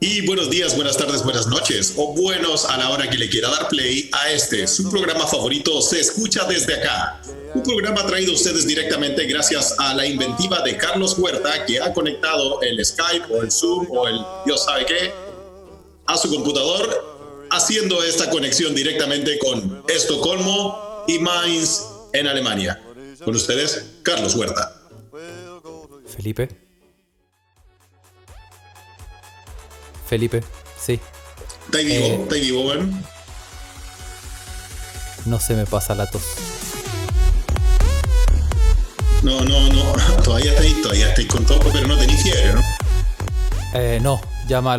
Y buenos días, buenas tardes, buenas noches o buenos a la hora que le quiera dar play a este, su programa favorito Se escucha desde acá. Un programa traído a ustedes directamente gracias a la inventiva de Carlos Huerta que ha conectado el Skype o el Zoom o el Dios sabe qué a su computador haciendo esta conexión directamente con Estocolmo y Mainz en Alemania. Con ustedes, Carlos Huerta. Felipe. Felipe, sí. ¿Está vivo? Eh. ¿Está vivo, weón? No se me pasa la tos. No, no, no. Todavía estáis, todavía estáis con todo, pero no tenéis fiebre, ¿no? Eh, no, llama a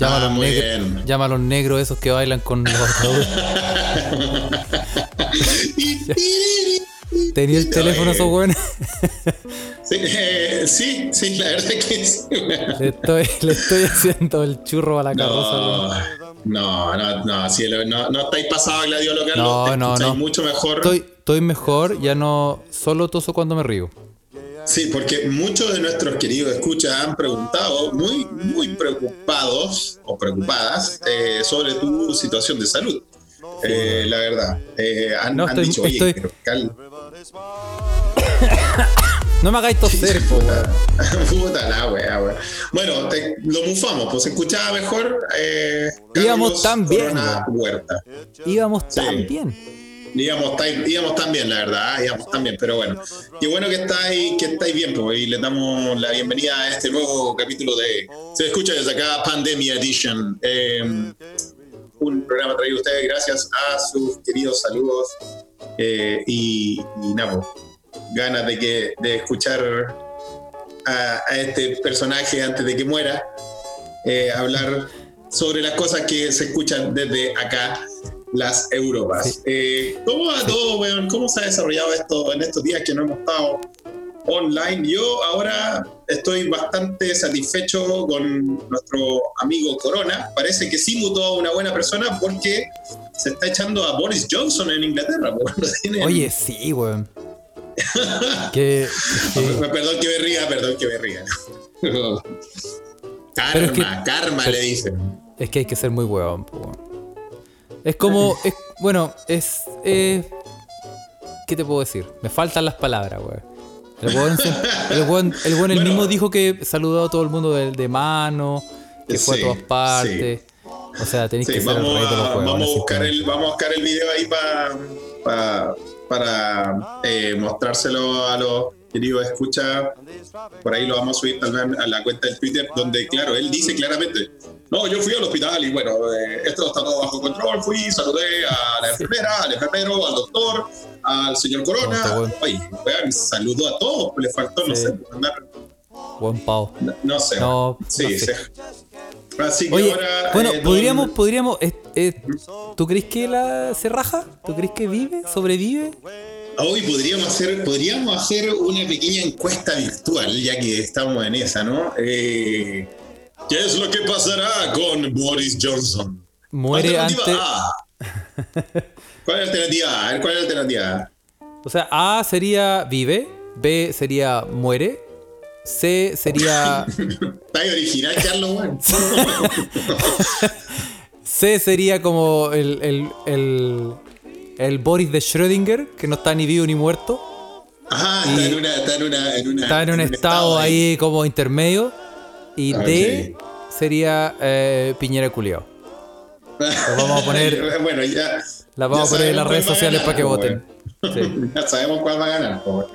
Ah, muy bien. Los negros esos que bailan con los. Tenía el teléfono esos weones. Sí, eh, sí, sí, la verdad que sí. Le estoy, le estoy haciendo el churro a la carroza. No, no, no, no, cielo, no, no estáis pasado a gladiolo, Carlos. No, no, no. mucho mejor. Estoy, estoy mejor, ya no. Solo toso cuando me río. Sí, porque muchos de nuestros queridos escuchas han preguntado, muy, muy preocupados o preocupadas, eh, sobre tu situación de salud. Eh, la verdad. Eh, han, No, han estoy- dicho, oye, estoy- pero Cal- No me hagáis toser, po. Puta la wea, wea. Bueno, te- lo mufamos, pues se escuchaba mejor. Eh, Íbamos tan bien. Íbamos Sí. tan bien. Íbamos tan, íbamos tan bien, la verdad, íbamos tan bien, pero bueno. Qué bueno que estáis, que estáis bien, pues, y le damos la bienvenida a este nuevo capítulo de Se escucha desde acá, Pandemia Edition. Eh, un programa traído a ustedes gracias a sus queridos saludos eh, y, y nada, ganas de, que, de escuchar a, a este personaje antes de que muera eh, hablar sobre las cosas que se escuchan desde acá, las Europas. Eh, ¿Cómo va todo, weón? ¿Cómo se ha desarrollado esto en estos días que no hemos estado online? Yo ahora estoy bastante satisfecho con nuestro amigo Corona. Parece que sí mutó a una buena persona porque se está echando a Boris Johnson en Inglaterra. tienen- Oye, sí, weón. que, que- Perdón que me ría, perdón que me ría. karma, Pero es que- karma pero- le dicen. es que hay que ser muy weón, po. Es como. Es, bueno, es. eh, ¿Qué te puedo decir? Me faltan las palabras, weón. El weón, el weón, el él Bueno. mismo dijo que saludó a todo el mundo de, de mano, que fue a todas partes. O sea, tenéis Sí, que ser el vamos, de los a, vamos, a buscar el, vamos a buscar el video ahí pa- pa- para eh, mostrárselo a los queridos escucha. Por ahí lo vamos a subir tal vez a la cuenta del Twitter, donde, claro, él dice claramente: No, yo fui al hospital y bueno, eh, esto está todo bajo control. Fui, saludé a la enfermera, al enfermero, al doctor, al señor Corona. weón, saludó a todos, le faltó, no sé, mandar Buen pavo. no, no sé. No, sí, no sé. Sí. Así que Oye, ahora. bueno, eh, podríamos, don- podríamos. eh, eh, ¿Tú crees que la se raja? ¿Tú crees que vive? ¿Sobrevive? Hoy podríamos hacer, podríamos hacer una pequeña encuesta virtual, ya que estamos en esa, ¿no? ¿Qué es lo que pasará con Boris Johnson? Muere antes. A. ¿Cuál es la alternativa A? ¿cuál es la alternativa A? O sea, A sería vive, B sería muere, C sería Está original, Carlos. C sería como el, el, el, el Boris de Schrödinger, que no está ni vivo ni muerto. Ajá, está Y- en una, está en una, en una- Está en un estado ahí como intermedio. Y Ah, D sería eh, Piñera Culiao. vamos a poner- bueno, ya. La vamos ya a poner en las redes sociales para que ganar, voten. Sí. Ya sabemos cuál va a ganar. po, weón.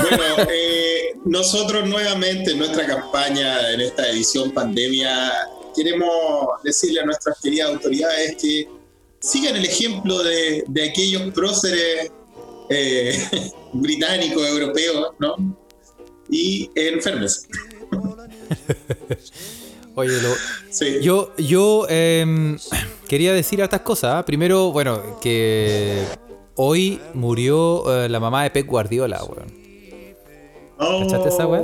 Bueno, eh, nosotros nuevamente en nuestra campaña, en esta edición pandemia, queremos decirle a nuestras queridas autoridades que sigan el ejemplo de, de aquellos próceres eh, británicos, europeos, ¿no? Y enfermes. Oye, lo, Sí. Yo, yo em, quería decir hartas cosas. ¿ah? Primero, bueno, que hoy murió eh, la mamá de Pep Guardiola, weón. Oh. ¿Cachaste esa weá?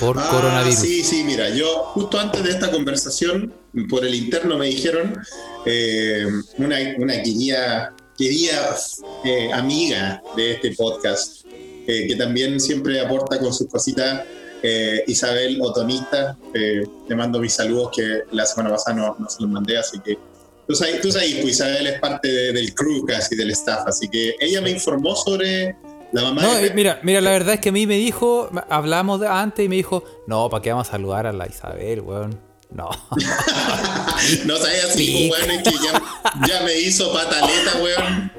Por Ah, coronavirus. Sí, sí, mira, yo justo antes de esta conversación, por el interno me dijeron eh, una, una querida, querida eh, amiga de este podcast, eh, que también siempre aporta con sus cositas, Eh, Isabel Otonista, eh, te mando mis saludos que la semana pasada no, no se los mandé, así que tú sabes, tú sabes pues Isabel es parte de- del crew casi, del staff, así que ella me informó sobre la mamá No, de mira, mira, la verdad es que a mí me dijo, hablamos de- antes y me dijo, no, ¿para qué vamos a saludar a la Isabel, weón? No. No sabía así, weón, es que ya, ya me hizo pataleta, weón.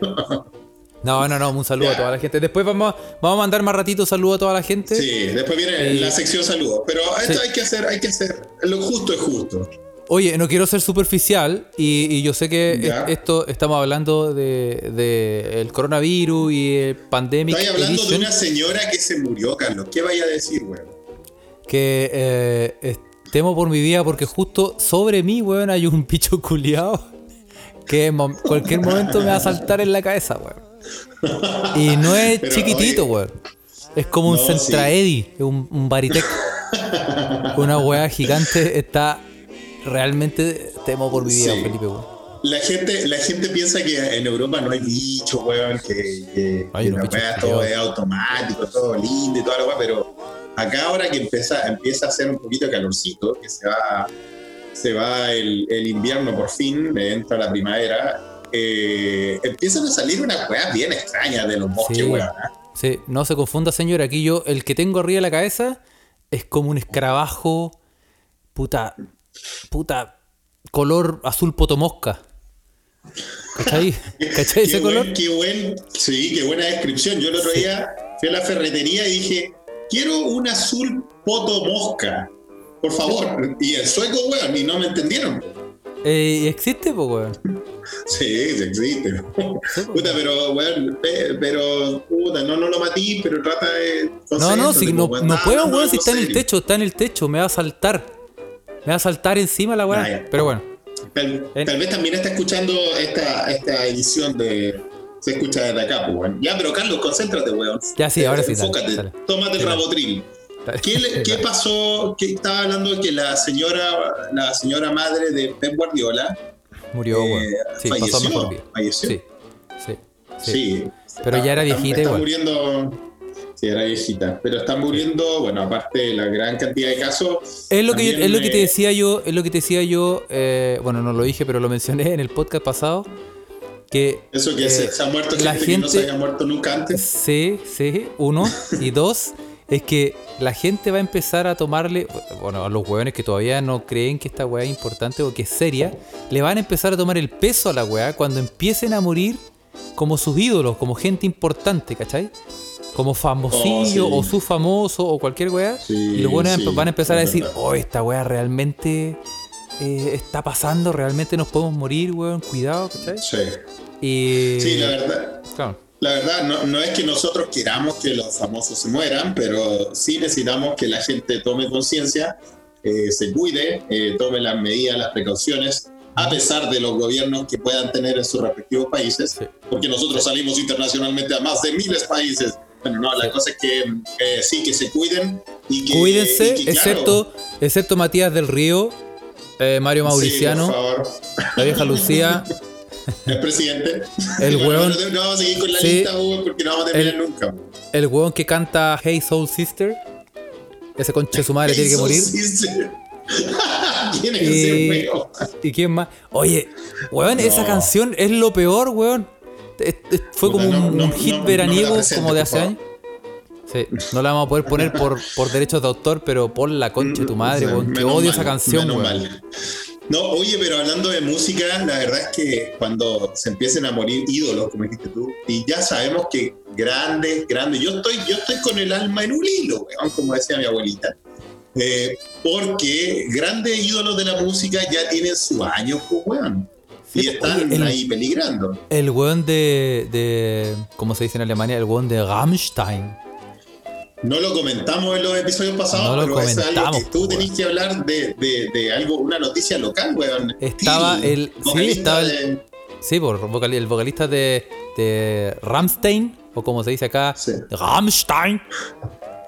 No, no, no, un saludo Ya. a toda la gente. Después vamos, vamos a mandar más ratito saludo a toda la gente. Sí, después viene Eh, la sección saludos, pero esto sí. hay que hacer, hay que hacer, lo justo es justo. Oye, no quiero ser superficial y, y yo sé que es- esto estamos hablando de, de el coronavirus y el pandemic Estoy hablando de una señora que se murió, Carlos. ¿Qué vaya a decir, weón? que eh, temo por mi vida porque justo sobre mí, weón, hay un bicho culiado que en cualquier momento me va a saltar en la cabeza, weón. Y no es Pero, chiquitito, oye, weón. Es como un no, Centraedi, un, un Baritec. Una weá gigante está realmente temo por mi vida, Sí. Felipe, weón. La gente, la gente piensa que en Europa no hay bichos, weón, que, que, weá todo es automático, todo lindo y toda la weá, pero acá ahora que empieza, empieza a hacer un poquito de calorcito, que se va, se va el, el invierno por fin, entra la primavera, eh, empiezan a salir unas weas bien extrañas de los bosques, Sí. weón. ¿eh? Sí, no se confunda, señor. Aquí yo, el que tengo arriba de la cabeza es como un escarabajo, puta, puta, color azul potomosca. ¿Cachai? ¿Cachai ese qué color? Buen, qué buen, sí, qué buena descripción. Yo el otro Sí. día fui a la ferretería y dije, quiero un azul poto mosca, por favor. Y el sueco, weón, y no me entendieron. Eh, ¿y existe, pues, weón. Sí, sí existe. Sí. Puta, pero, weón, pe- pero, puta, no, no lo matí, pero trata de... No, no, si no, no puedo, weón, si está en el techo, está en el techo, me va a saltar. Me va a saltar encima la Ah, weá. ya. Pero bueno, Tal, En- tal vez también está escuchando esta, esta edición de. Se escucha desde acá, pues, weón. Ya, pero Carlos, concéntrate, weón. Ya, sí, ahora sí, dale, Enfócate, dale. tómate el Dale. rabotril. Dale. ¿Qué, le- qué pasó? Que estaba hablando de que la señora, la señora madre de Pep Guardiola murió, eh. Sí, pasó falleció. mejor falleció. Sí, sí, sí. Sí. Pero ya era viejita está, igual. muriendo. Sí, era viejita. Pero está muriendo, bueno, aparte de la gran cantidad de casos. Es lo que, yo- es lo que te decía yo, es lo que te decía yo, eh, bueno, no lo dije, pero lo mencioné en el podcast pasado, que Eso que eh, se, se ha muerto la gente, que no se había muerto nunca antes. sí, sí, uno, y dos, es que la gente va a empezar a tomarle, bueno, a los hueones que todavía no creen que esta weá es importante o que es seria, le van a empezar a tomar el peso a la weá cuando empiecen a morir como sus ídolos, como gente importante, ¿cachai? Como famosillo Oh, sí. o su famoso o cualquier weá. Sí, y los buenos sí, van a empezar a decir, oh, esta weá realmente eh, está pasando, realmente nos podemos morir, weón, cuidado, ¿cachai? Sí. Y. Sí, la verdad. Claro. La verdad, no, no es que nosotros queramos que los famosos se mueran, pero sí necesitamos que la gente tome conciencia, eh, se cuide, eh, tome las medidas, las precauciones, a pesar de los gobiernos que puedan tener en sus respectivos países, Sí. porque nosotros salimos internacionalmente a más de miles de países. Bueno, no, la Sí. cosa es que eh, sí, que se cuiden y que... Cuídense, y que, claro, excepto, excepto Matías del Río, eh, Mario sí, Mauriciano, por favor, la vieja Lucía, el presidente. El hueón- No, no vamos a seguir con la Sí. lista, Hugo, porque no vamos a terminar El- nunca. el weón que canta Hey Soul Sister. Ese conche su madre tiene que morir. sí, sí. tiene que Y- ser feo. ¿Y quién más? Oye, weón, No. esa canción es lo peor, weón. Fue como no, un, no, hit no veraniego como de hace años. Sí, no la vamos a poder poner por, por derechos de autor, pero por la concha de tu madre, O sea, weón. Que menos odio mal, esa canción, menos weón. mal. No, oye, pero hablando de música, la verdad es que cuando se empiecen a morir ídolos, como dijiste tú, y ya sabemos que grandes, grandes, yo estoy, yo estoy con el alma en un hilo, weón, como decía mi abuelita, eh, porque grandes ídolos de la música ya tienen sus años, pues, weón, y están oye, el- ahí peligrando. El weón de, de. ¿Cómo se dice en Alemania? El weón de Rammstein. No lo comentamos en los episodios pasados, No lo pero es algo comentamos, que tú tenés que hablar de, de, de algo, una noticia local, weón. Estaba el- sí, estaba el- de- Sí, por el vocalista de, de Rammstein, o como se dice acá, Sí. Rammstein.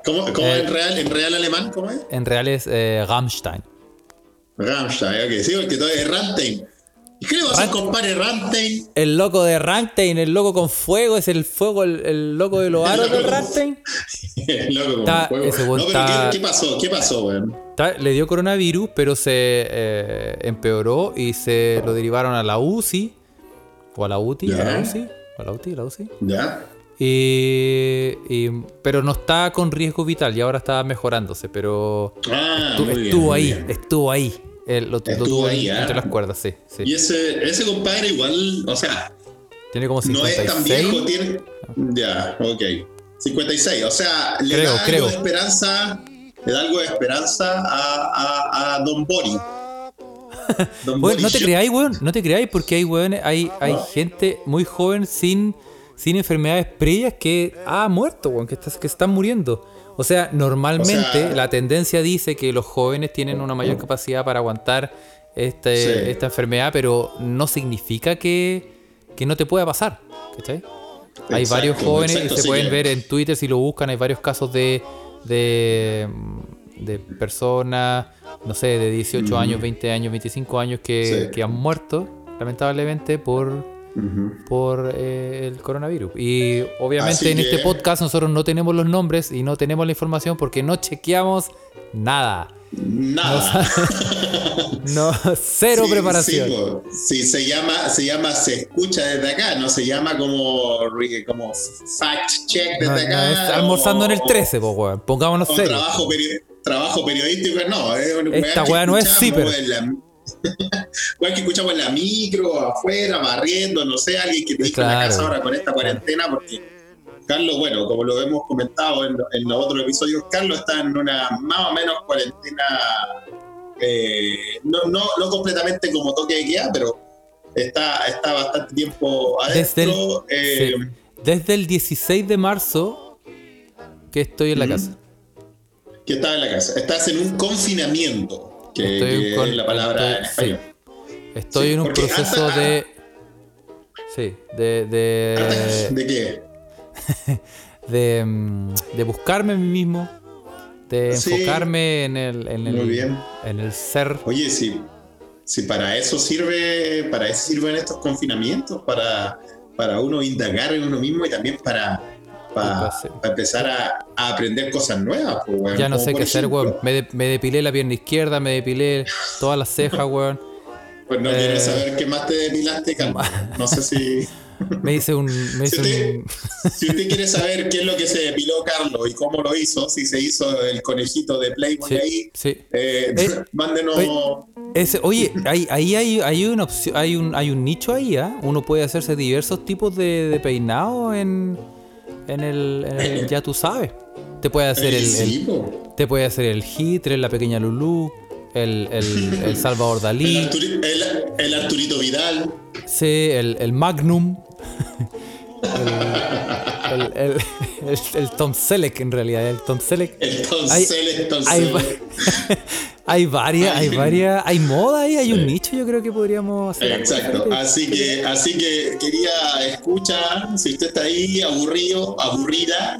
¿Cómo, cómo Eh, en real, en real alemán? ¿Cómo es? En real es eh, Rammstein. Rammstein, ok, sí, porque todo es Rammstein. ¿Y qué le compadre Ramstein? El loco de Ramstein, el loco con fuego, es el fuego, el, el loco de los aros de Ramstein. el loco con Está- fuego. ese No, weón pero está- ¿qué, qué pasó? ¿Qué pasó, weón? Está- le dio coronavirus, pero se eh, empeoró y se lo derivaron a la UCI. O a la UTI, a la. UCI. A la UTI, a la UCI. ¿Ya? Y, y- pero no está con riesgo vital y ahora está mejorándose. Pero Ah, estu- muy bien, estuvo ahí, bien. estuvo ahí. Él lo, Estuvo ahí, ¿ah? entre las cuerdas, sí. sí. Y ese, ese compadre igual, o sea, Tiene como no es 56. tan viejo, tiene... Ya, ok. 56, o sea, le Creo, da creo. algo de esperanza, le da algo de esperanza a, a, a Don Bori. Don Bueno, Bori no te creáis, weón. No te creáis porque hay, weón, hay, hay Ah. gente muy joven sin, sin enfermedades previas que ha muerto, weón, que, está- que están muriendo. O sea, normalmente O sea- la tendencia dice que los jóvenes tienen una mayor capacidad para aguantar este, Sí. esta enfermedad, pero no significa que, que no te pueda pasar. ¿cachai? Hay varios jóvenes exacto, que se sí pueden que- ver en Twitter si lo buscan, hay varios casos de, de, de personas, no sé, de 18 años, 20 años, 25 años que, Sí. que han muerto, lamentablemente, por, Por eh, el coronavirus. Y obviamente Así en este podcast nosotros no tenemos los nombres y no tenemos la información porque no chequeamos nada. Nada. No, cero Sí, preparación. Sí. Sí, se llama, se llama, se escucha desde acá, no se llama como, como fact check desde No, no, acá. es almorzando en el o- 13, po, weón. Pongámonos trabajo, peri- trabajo periodístico, no. Es Esta weá no es zipper. la- weá que escuchamos en la micro, afuera, barriendo, no sé, alguien que te dijo en la casa ahora con esta cuarentena, porque Carlos, bueno, como lo hemos comentado en, en los otros episodios, Carlos está en una más o menos cuarentena, eh, no, no, no completamente como toque de queda, pero está, está bastante tiempo Desde el, adentro. eh, sí. Desde el 16 de marzo que estoy en la casa. que estaba en la casa. Estás en un confinamiento, que, Estoy que con- es la palabra en estoy- español. Estoy Sí, en un proceso hasta- de. Sí, de. De, ¿De qué? de, mm, de buscarme a mí mismo. De Sí. enfocarme en el, en el, Muy bien. en el ser. Oye, si, si para eso sirve, para eso sirven estos confinamientos, para, para uno indagar en uno mismo y también para, para, empezar a, a aprender cosas nuevas. pues, weón. Ya no Como sé qué hacer, weón. Me, de- me depilé la pierna izquierda, me depilé todas las cejas, weón. Pues no Eh, quiero saber qué más te depilaste, Carlos. No sé si, Me hice un. Me si, hice usted, un si usted quiere saber qué es lo que se depiló Carlos y cómo lo hizo, si se hizo el conejito de Playboy sí, ahí, sí. eh, Eh, mándenos. oye, Ese, oye, ahí, ahí hay, hay una opción, hay un, hay un nicho ahí, ¿ah? Uno puede hacerse diversos tipos de, de peinado en, en el, en el- ya tú sabes. Te puede hacer el, el- te puede hacer el Hitler, la pequeña Lulú, el, el, el Salvador Dalí, Arturi- el- el Arturito Vidal. sí, el, el Magnum, el, el, Tom Selleck en realidad, el Tom Selleck. El Hay- Toncel, el Toncel. Hay, va- hay varias, hay Ay. varias, hay moda ahí, hay un nicho, yo creo que podríamos hacer. Exacto, así que, así que quería escuchar, si usted está ahí aburrido, aburrida,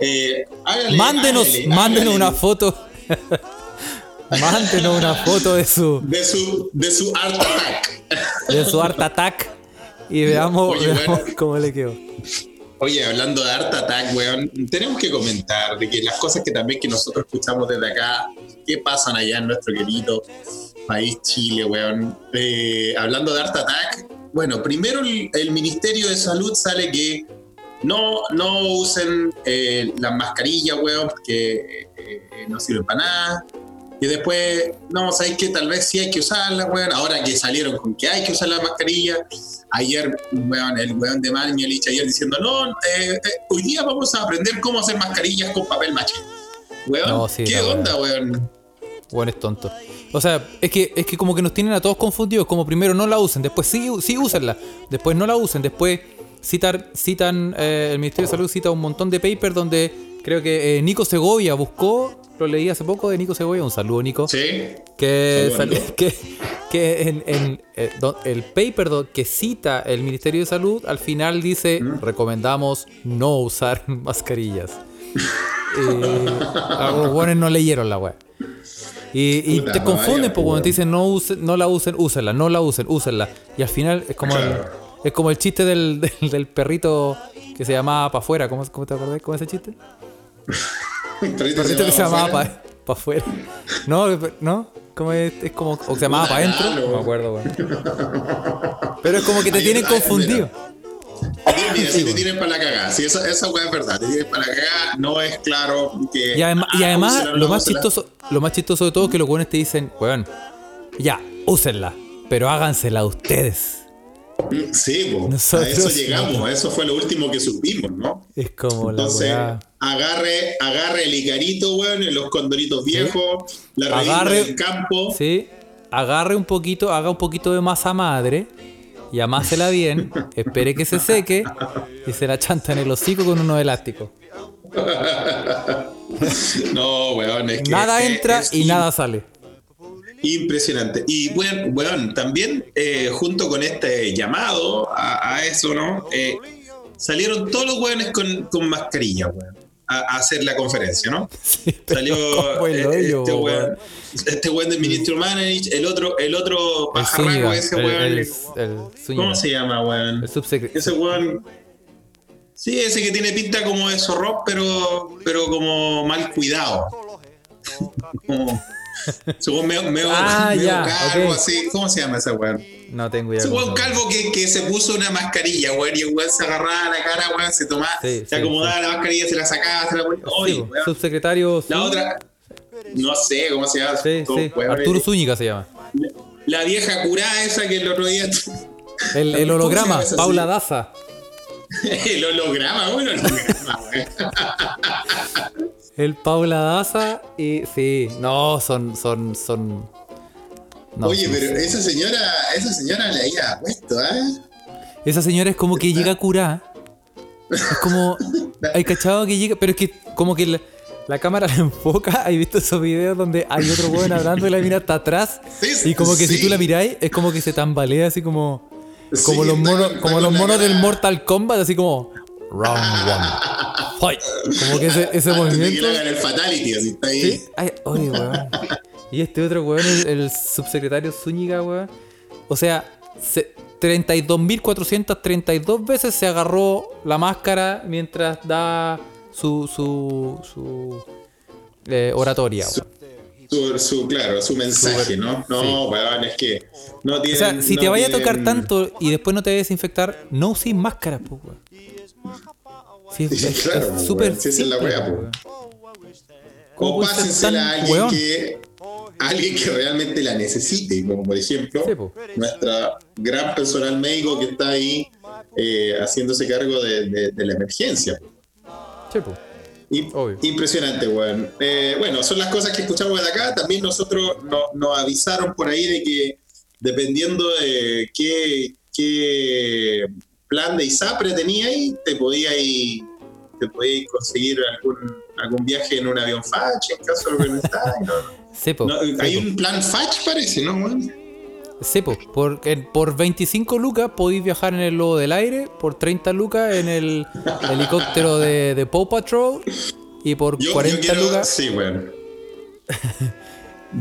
eh, hágale, Mándenos, hágale, mándenos hágale una foto. mándenos una foto de su, de su, de su Art Attack. de su Art Attack y veamos, Oye, veamos bueno. cómo le quedó. Oye, hablando de Art Attack, weón, tenemos que comentar de que las cosas que también que nosotros escuchamos desde acá, qué pasan allá en nuestro querido país Chile, weón. Eh, hablando de Art Attack, bueno, primero el, Ministerio de Salud sale que no, no usen eh, las mascarillas, weón, porque eh, no sirven para nada. Y después, no, sabéis que tal vez sí hay que usarla, weón. Ahora que salieron con que hay que usar la mascarilla. Ayer, weón, el weón de Mañalich ayer diciendo, no, eh, eh, hoy día vamos a aprender cómo hacer mascarillas con papel maché. Weón, No, sí, ¿qué onda, weón? Bueno, es tonto. O sea, es que, es que como que nos tienen a todos confundidos. Como primero no la usen, después sí, sí úsenla. Después no la usen, después citar, citan, eh, el Ministerio de Salud cita un montón de papers donde creo que eh, Nico Segovia buscó, lo leí hace poco de Nico Segovia, un saludo Nico. Sí. que, Nico. que, que en, en, eh, el paper que cita el Ministerio de Salud al final dice recomendamos no usar mascarillas. Algunos buenos no leyeron la web. Y, y Puta, te confunden, pues cuando te dicen no, usen, no la usen, úsenla, no la usen, úsenla. Y al final es como, Claro. el, es como el chiste del, del, del perrito que se llamaba para afuera. ¿Cómo, ¿Cómo te acordás con ese chiste? El perrito perrito que se llamaba para afuera. No, no, como es, es como. O se llamaba para adentro. No me acuerdo, weón. Pero es como que te Ay, tienen confundido. Mira, si te bueno. tienen para la cagada, si esa, esa weá es verdad, te tienen para la cagada, no es claro que. Y, adem- y ah, además, lo más úsela. chistoso, lo más chistoso de todo es que los weones te dicen, weón, ya, úsenla, pero hágansela ustedes. Sí, po, Nosotros a eso no. llegamos, eso fue lo último que supimos, ¿no? Es como la Entonces, weá. agarre, agarre el Icarito, weón, en los condoritos viejos, la revista Agarre- del campo. Sí, agarre un poquito, haga un poquito de masa madre y amásela bien, espere que se seque y se la chanta en el hocico con unos elásticos. No, weón, es que. Nada entra es y nada sale. Impresionante. Y bueno, weón, también eh, junto con este llamado a, a eso, ¿no? Eh, salieron todos los weones con, con mascarilla, weón, a, a hacer la conferencia, ¿no? Sí, Salió eh, este weón. este weón del Ministro Manage, el otro, el otro El pajarraco Zúñiga, ese weón. el, el ¿Cómo se llama, weón? el subsecretario. Ese weón. Sí, ese que tiene pinta como de zorro, pero, pero como mal cuidado. como. Según medio, medio, Ah, ya, calvo, así. ¿Cómo se llama ese weón? No tengo idea. Ese cómo weón se llama. calvo que, que se puso una mascarilla, weón, y el weón se agarraba la cara, weón, se tomaba, Sí, se sí, acomodaba la mascarilla, se la sacaba, se la ponía. Oye, weón. subsecretario La otra, no sé cómo se llama. Sí, cómo- sí, weón, Arturo Zúñiga se llama. La vieja curada esa que el otro día. El, el ¿Cómo se holograma, Paula? Daza. el holograma, bueno, el holograma, weón. El Paula Daza y sí, no, son, son, son. no, Oye, sí, pero sí. esa señora, esa señora le había puesto, ¿eh? Esa señora es como que llega a curar. Es como. Hay cachado que llega. Pero es que como que la, la cámara la enfoca. ¿Has visto esos videos donde hay otro weón hablando y la mira hasta atrás? Sí, Y como que si sí. tú la miráis, es como que se tambalea así como. Como Sí, los monos, como los monos del Mortal Kombat, así como. Round one. Como que ese, ese que movimiento. hagan el fatality, así está ahí. Sí, ay, oye, weón. Y este otro weón, el, el subsecretario Zúñiga, weón. O sea, se- 32.432 veces se agarró la máscara mientras da su, su, su eh, oratoria. Su- weón. Su, su- claro, su mensaje, ¿no? No, weón, es que no O tienen. sea, si te vaya a tocar tanto y después no te vayas a desinfectar, no uses máscara, pues, weón. Sí, es Sí, es- claro, es pues, súper si esa es la wea. ¿Cómo O pásensela a alguien weón? que, alguien que realmente la necesite, como por ejemplo Sí, po. nuestra gran personal médico que está ahí eh, haciéndose cargo de, de- de la emergencia. Sí, pues. Im- Obvio. Impresionante, weón. Eh, bueno, son las cosas que escuchamos de acá. También nosotros no- nos avisaron por ahí de que dependiendo de qué, qué plan de ISAPRE teníais, te podíais te podíais conseguir algún, algún viaje en un avión FACH en caso de que necesitáis, ¿no? No, hay un plan FACH, parece, ¿no, weón? Sí, po, por, por 25 lucas podéis viajar en el lobo del aire, por 30 lucas en el helicóptero de, de Paw Patrol y por Yo, 40 yo quiero, lucas. sí, weón.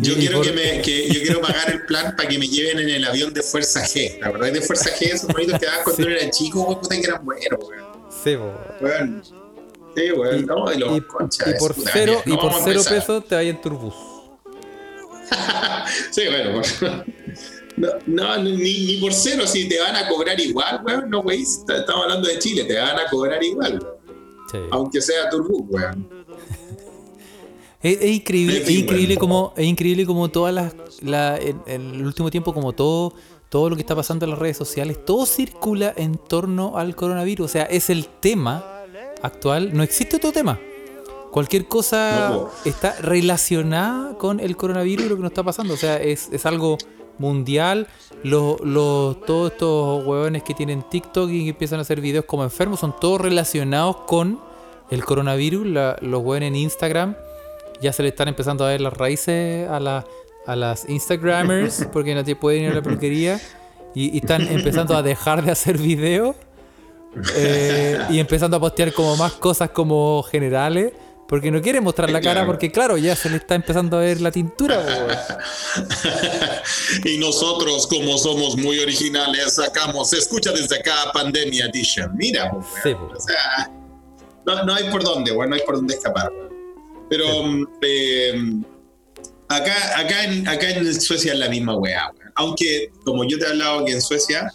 Yo quiero por- que me, que yo quiero pagar el plan para que me lleven en el avión de Fuerza G. La verdad es de Fuerza G, esos bonitos que daban cuando uno era chico, weón, puta que eran buenos, weón. Sí, po. Weón. Sí, weón, no, y los Y, conchas y por puta cero, madre, y no por cero pesos te hay en Turbus. Sí, bueno, por- no, no, ni, ni por cero, si te van a cobrar igual, weón, no, weón, estamos hablando de Chile, te van a cobrar igual, Sí. aunque sea Turbus, weón. Es, es increíble, es increíble como, es increíble como todas las, la, en, en el último tiempo como todo, todo lo que está pasando en las redes sociales, todo circula en torno al coronavirus. O sea, es el tema actual. No existe otro tema. Cualquier cosa No, está relacionada con el coronavirus y lo que nos está pasando. O sea, es, es algo mundial. Los, los, todos estos huevones que tienen TikTok y que empiezan a hacer videos como enfermos son todos relacionados con el coronavirus. La- los huevones en Instagram ya se le están empezando a ver las raíces a, la- a las Instagramers porque no te pueden ir a la peluquería y, y están empezando a dejar de hacer videos eh, y empezando a postear como más cosas como generales Porque no quiere mostrar la cara porque, claro, ya se le está empezando a ver la tintura. y nosotros, como somos muy originales, sacamos, se escucha desde acá Pandemia Edition. Mira. Sí, o sea, no, no hay por dónde, weón, no hay por dónde escapar. Pero mm, eh, acá, acá, en, acá en Suecia es la misma weá. Aunque, como yo te he hablado que en Suecia,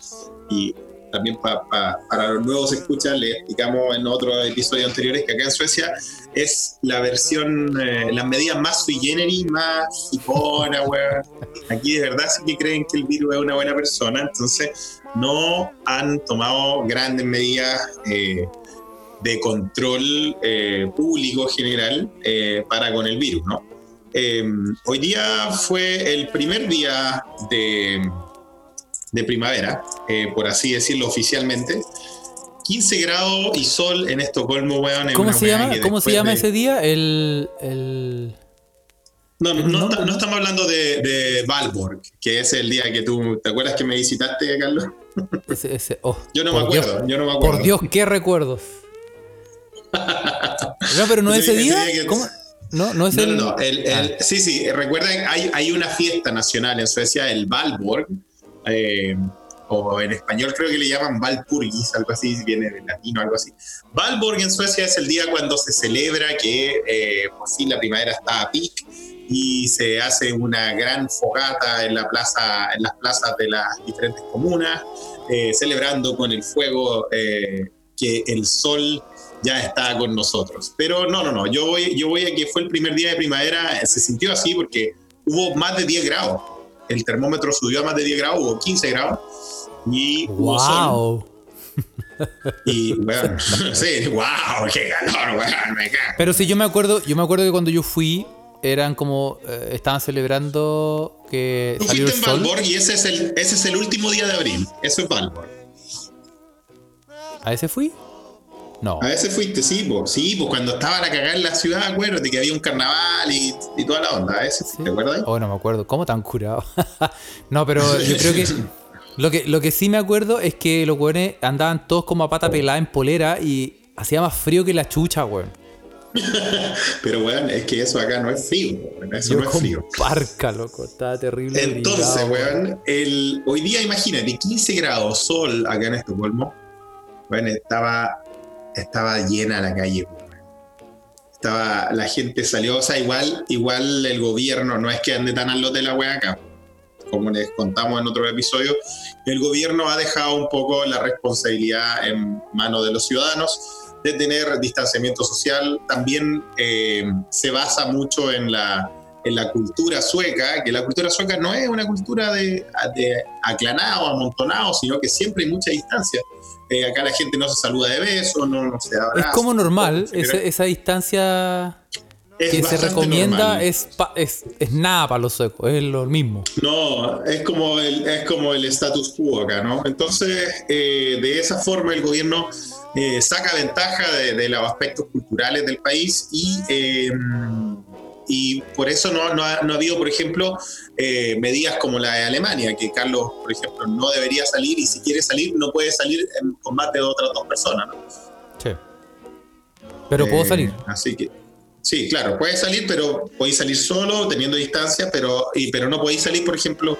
y también pa- pa- para los nuevos escuchas, le explicamos en otros episodios anteriores que acá en Suecia es la versión, eh, las medidas más sui generis, más hipona, weón. Aquí de verdad sí que creen que el virus es una buena persona, entonces no han tomado grandes medidas eh, de control eh, público general eh, para con el virus, ¿no? Eh, hoy día fue el primer día de, de primavera, por así decirlo oficialmente. 15 grados y sol en Estocolmo, weón. es ¿Cómo se llama? ¿Cómo se llama de- ese día? El. el... No, no, ¿El no, estamos hablando de, de Valborg, que es el día que tú. ¿Te acuerdas que me visitaste, Carlos? ese, ese- oh, Yo no me Dios, acuerdo, yo no me acuerdo. Por Dios, qué recuerdos. No, pero no Ese- ese día. que- ¿Cómo? No, no es No, el. no, no. el- el- Ah, sí, sí, recuerden, hay, hay una fiesta nacional en Suecia, el Valborg, eh, o en español creo que le llaman Valpurgis, algo así, viene de latino, algo así. Valborg en Suecia es el día cuando se celebra que eh, por fin la primavera está a pic y se hace una gran fogata en, la plaza, en las plazas de las diferentes comunas, eh, celebrando con el fuego eh, que el sol ya está con nosotros. Pero no, no, no, yo voy, yo voy a que fue el primer día de primavera, se sintió así porque hubo más de 10 grados. El termómetro subió a más de 10 grados, hubo 15 grados. Y hubo sol. ¡Wow! Y, bueno, sí, wow, qué calor, me cago. Pero sí, yo me acuerdo, yo me acuerdo que cuando yo fui, eran como. eh, estaban celebrando que Tú salió el en sol. Valborg y ese es, el, ese es el último día de abril. Eso es Valborg. ¿A ese fui? No. A ese fuiste, sí, pues, sí, pues cuando estaban a cagar en la ciudad, acuérdate que había un carnaval y, y toda la onda. A ese, ¿Sí? ¿te acuerdas? Oh, no me acuerdo. ¿Cómo tan curado? no, pero yo creo que lo, que. lo que sí me acuerdo es que los weones andaban todos como a pata pelada en polera y hacía más frío que la chucha, weón. Pero, weón, es que eso acá no es frío, weón, eso Yo no es frío. parca, loco. Estaba terrible. Entonces, brillado, weón, el, hoy día imagínate, 15 grados, sol acá en Estocolmo. Bueno, estaba, estaba llena la calle. Estaba, la gente salió, o sea, igual, igual el gobierno, no es que ande tan al lote la wea acá. Como les contamos en otro episodio, el gobierno ha dejado un poco la responsabilidad en manos de los ciudadanos de tener distanciamiento social. También eh, se basa mucho en la, en la cultura sueca, que la cultura sueca no es una cultura de, de aclanado, amontonado, sino que siempre hay mucha distancia. Eh, acá la gente no se saluda de beso, no, no se Es abraza. como normal, no, esa, esa distancia es que se recomienda es, pa- es, es nada para los suecos, es lo mismo. No, es como el, es como el status quo acá, ¿no? Entonces, eh, de esa forma el gobierno eh, saca ventaja de, de los aspectos culturales del país y, eh, y por eso no, no ha, no ha habido, por ejemplo, eh, medidas como la de Alemania, que Carlos, por ejemplo, no debería salir y si quiere salir no puede salir en- con más de otras dos personas, ¿no? Sí. Pero puedo Eh, salir. Así que, sí, claro, puedes salir, pero podéis salir solo, teniendo distancia, pero, y, pero no podéis salir, por ejemplo,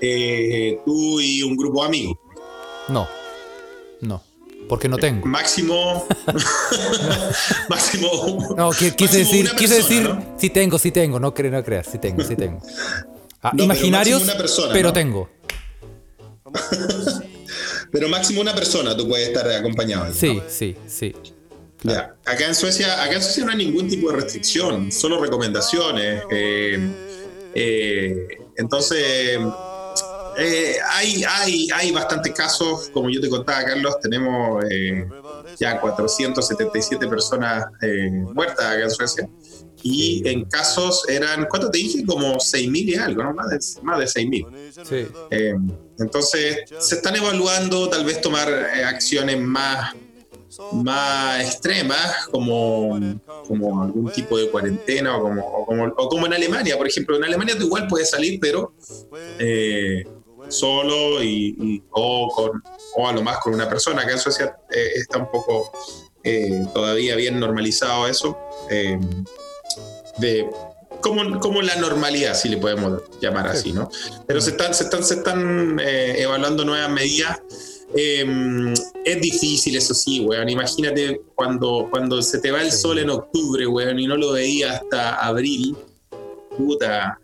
eh, tú y un grupo de amigos. No. No. Porque no tengo. Máximo. máximo. No, qui- quise máximo decir, quise decir, ¿no? sí tengo, sí tengo, no, cre no creas, sí tengo, sí tengo. Ah, No, pero imaginarios, una persona, pero ¿no? tengo. Pero máximo una persona tú puedes estar acompañado. Sí, sí, sí. Ya. Acá en Suecia, acá en Suecia no hay ningún tipo de restricción, solo recomendaciones. eh, eh, entonces, eh, hay, hay, hay bastantes casos, como yo te contaba, Carlos, tenemos eh, ya 477 personas eh, muertas acá en Suecia. Y en casos eran, ¿cuánto te dije? Como 6.000 y algo, ¿no? Más de, más de 6.000. Sí. Eh, entonces, se están evaluando tal vez tomar eh, acciones más, más extremas, como, como algún tipo de cuarentena, o como, o, como, o como en Alemania, por ejemplo. En Alemania tú igual puedes salir, pero eh, solo y, y- o, con, o a lo más con una persona. Acá en Suecia eh, está un poco eh, todavía bien normalizado eso, eh, de como, como, la normalidad, si le podemos llamar así, ¿no? Pero se están, se están, se están eh, evaluando nuevas medidas. es difícil, eso sí, weón. Imagínate cuando, cuando se te va el sol en octubre, weón, y no lo veía hasta abril. Puta,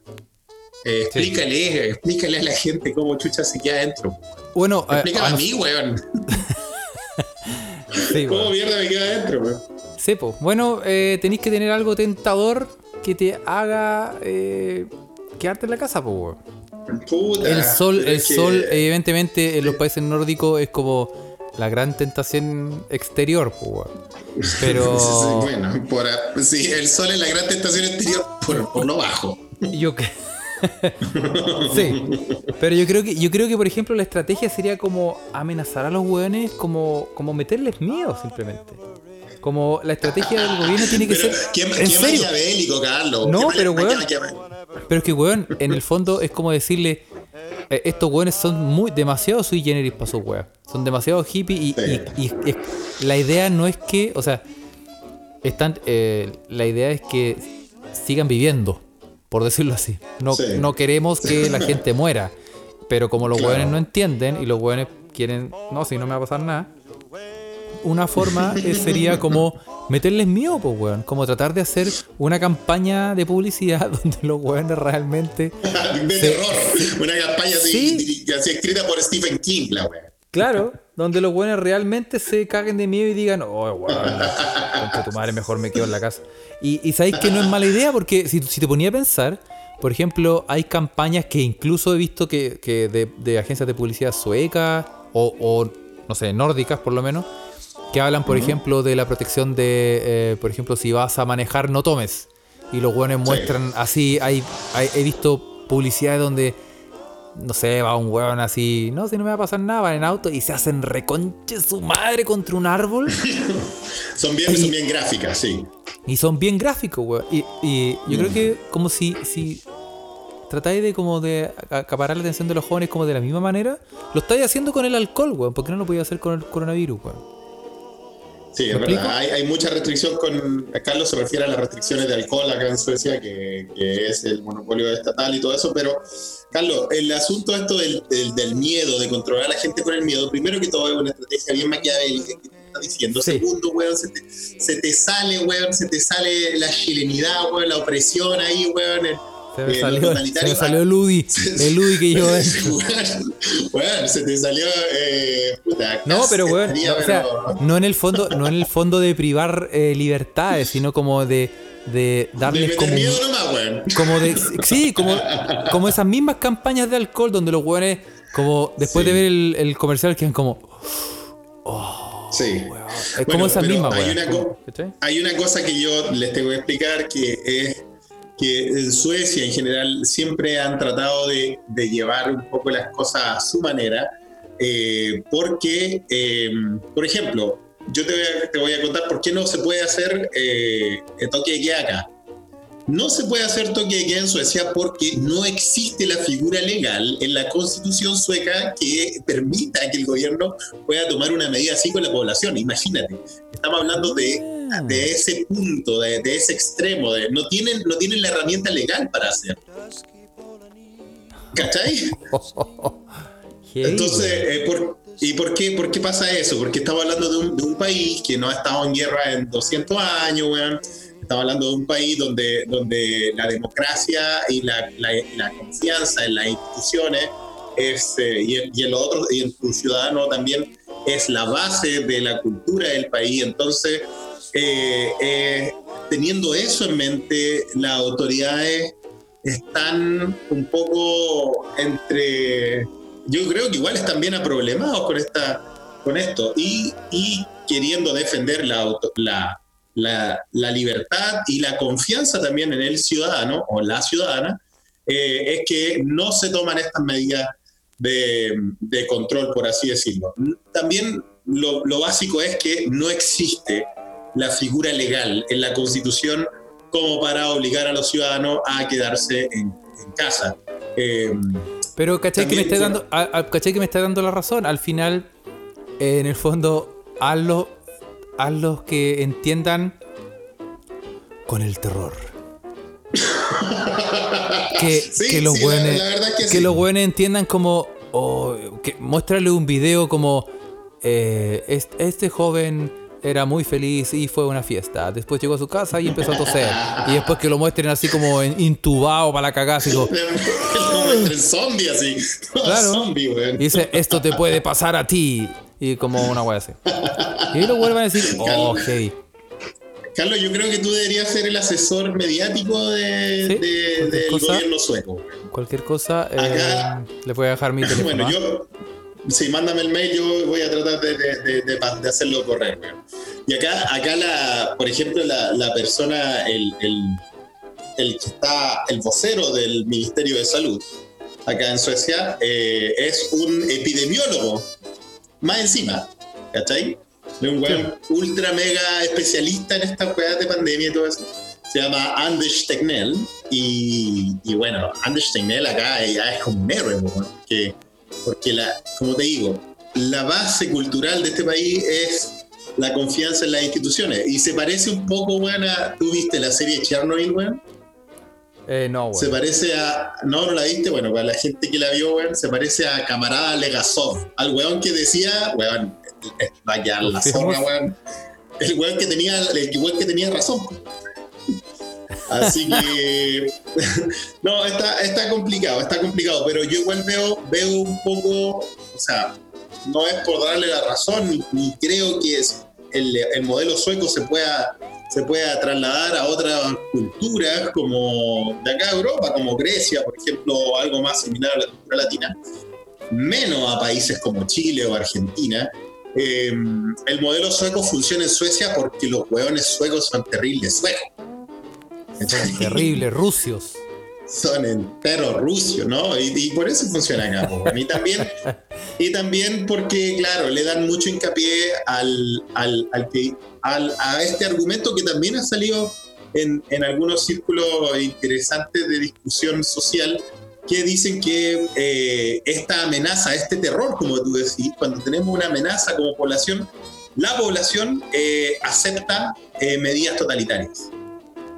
explícale, explícale a la gente cómo chucha se queda adentro. Bueno, explícame a, mí, weón. ¿Cómo mierda me queda adentro, weón? Sí, pues. Bueno, eh, tenéis que tener algo tentador que te haga eh, quedarte en la casa, pues, weón. Puta, el sol, el que... sol, evidentemente, en los países nórdicos es como la gran tentación exterior, pues, weón. Pero. Sí, bueno, por, sí, el sol es la gran tentación exterior por, por lo bajo. Yo que. sí, pero yo creo que yo creo que por ejemplo la estrategia sería como amenazar a los hueones, como, como meterles miedo simplemente. Como la estrategia del gobierno tiene que pero, ser. ¿Quién, ¿En quién serio? maquiavélico, Carlos? No, ¿Quién pero weón. Pero es que weón, en el fondo es como decirle. eh, estos weones son muy demasiado sui generis para sus weas. Son demasiado hippie y, Sí. y- y la idea no es que. O sea, están, eh, la idea es que sigan viviendo, por decirlo así. No, Sí. no queremos que la gente muera. Pero como los Claro. hueones no entienden y los hueones quieren, no, si no me va a pasar nada, una forma sería como meterles miedo, pues, weón. Como tratar de hacer una campaña de publicidad donde los hueones realmente. de terror. Una campaña así, Sí. escrita por Stephen King, la wea. Claro, donde los buenos realmente se caguen de miedo y digan, oh, weón, concha tu madre, mejor me quedo en la casa. Y, y sabéis que no es mala idea, porque si, si te ponía a pensar, por ejemplo, hay campañas que incluso he visto que, que de, de agencias de publicidad suecas o, o, no sé, nórdicas por lo menos, que hablan, por ejemplo, de la protección de, eh, por ejemplo, si vas a manejar, no tomes. Y los buenos muestran así, hay, hay- he visto publicidades donde no sé, va un huevón así, no, si no me va a pasar nada, van en auto y se hacen reconche su madre contra un árbol Son bien, son bien gráficas, sí. y son bien gráficos, weón. Y, y yo creo que como si, si tratáis de como de acaparar la atención de los jóvenes como de la misma manera, lo estáis haciendo con el alcohol, weón. ¿Por qué no lo podía hacer con el coronavirus, weón? Sí, es verdad. Hay, hay mucha restricción con. Carlos se refiere a las restricciones de alcohol acá en Suecia, que, que es el monopolio estatal y todo eso, pero, Carlos, el asunto esto del, del, del miedo, de controlar a la gente con el miedo, primero que todo es una estrategia bien maquiavélica que te está diciendo. Sí. Segundo, weón, se te, se te sale, weón, se te sale la chilenidad, weón, la opresión ahí, weón. el- Se me eh, salió, se me salió el Ludi, el Ludi que yo weón, se te salió. Eh, puta, No, pero estaría, no, o sea, pero- no en el fondo, no en el fondo de privar eh, libertades, sino como de, de De darles meter como miedo nomás, como de sí como, como esas mismas campañas de alcohol donde los hueones como después Sí. de ver el, el comercial quedan como Sí. es como Bueno, esas pero mismas hay. Hay una cosa que yo les tengo que explicar que es que en Suecia en general siempre han tratado de, de llevar un poco las cosas a su manera, eh, porque, eh, por ejemplo, yo te voy, a, te voy a contar por qué no se puede hacer eh, toque de queda acá. No se puede hacer toque de queda en Suecia porque no existe la figura legal en la constitución sueca que permita que el gobierno pueda tomar una medida así con la población. Imagínate, estamos hablando de Ah. de ese punto, de, de ese extremo, de no tienen, no tienen la herramienta legal para hacer. ¿Cachai? Entonces, eh, por- ¿y por qué, por qué pasa eso? Porque estamos hablando de un, de un país que no ha estado en guerra en 200 años, weón. Estamos hablando de un país donde, donde la democracia y la, la- la confianza en las instituciones es, eh, y, en, y en los otros, y tu ciudadano también es la base de la cultura del país. Entonces, eh, eh, teniendo eso en mente, las autoridades están un poco entre. Yo creo que igual están bien aproblemados con, esta, con esto y, queriendo defender la, libertad y la confianza también en el ciudadano o la ciudadana, eh, es que no se toman estas medidas de, control, por así decirlo. También lo básico es que no existe la figura legal en la Constitución como para obligar a los ciudadanos a quedarse en, en casa. Eh, Pero ¿cachai que me está dando, a- a- ¿cachai que me está dando la razón? Al final, eh, en el fondo, hazlo, a los que entiendan con el terror. que, Sí, que los sí, verdad que que sí. los buenos entiendan como o que muéstrale un video como eh, est- este joven era muy feliz y fue una fiesta. Después llegó a su casa y empezó a toser. Y después que lo muestren así como intubado para la cagada, entre zombie así. Claro. Zombie. Y dice, esto te puede pasar a ti. Y como una wea así. Y los vuelven a decir, oh, heavy. Carlos, yo creo que tú deberías ser el asesor mediático de, Sí, de- del cosa. gobierno sueco. Cualquier cosa, eh, Acá- les voy a dejar mi teléfono. Bueno, ¿ah? yo, si mándame el mail, yo voy a tratar de, de- de- de hacerlo correr. weón. Y acá, acá la, por ejemplo, la, la persona, el, el, el que está, el vocero del Ministerio de Salud, acá en Suecia, eh, es un epidemiólogo, más encima, ¿cachai? De un weón ultra mega especialista en estas weas de pandemia y todo eso. Se llama Anders Tegnell. Y, y bueno, Anders Tegnell acá ya es como un héroe, weón, porque, porque la, como te digo, la base cultural de este país es la confianza en las instituciones. Y se parece un poco, weón, a. ¿Tú viste la serie Chernobyl, weón? Eh, no, Se weón. parece a. No, no la viste. Bueno, para la gente que la vio, weón, se parece a camarada Legasov. Al weón que decía, weón, va a quedar la zorra, weón. El weón que tenía, el weón que tenía razón. Así que. no, está, está complicado, está complicado. Pero yo igual veo, veo un poco. O sea, no es por darle la razón, ni, creo que es el, el modelo sueco se pueda se pueda trasladar a otras culturas como de acá a Europa, como Grecia, por ejemplo, algo más similar a la cultura latina, menos a países como Chile o Argentina. Eh, el modelo sueco funciona en Suecia porque los hueones suecos son terribles suecos. Son terribles, rusios. Son enteros rusios, ¿no? Y, y por eso funciona acá. weón. Y también, y también porque, claro, le dan mucho hincapié al, al, al que, al- a este argumento que también ha salido en, en algunos círculos interesantes de discusión social que dicen que eh, esta amenaza, este terror, como tú decís, cuando tenemos una amenaza como población, la población eh, acepta eh, medidas totalitarias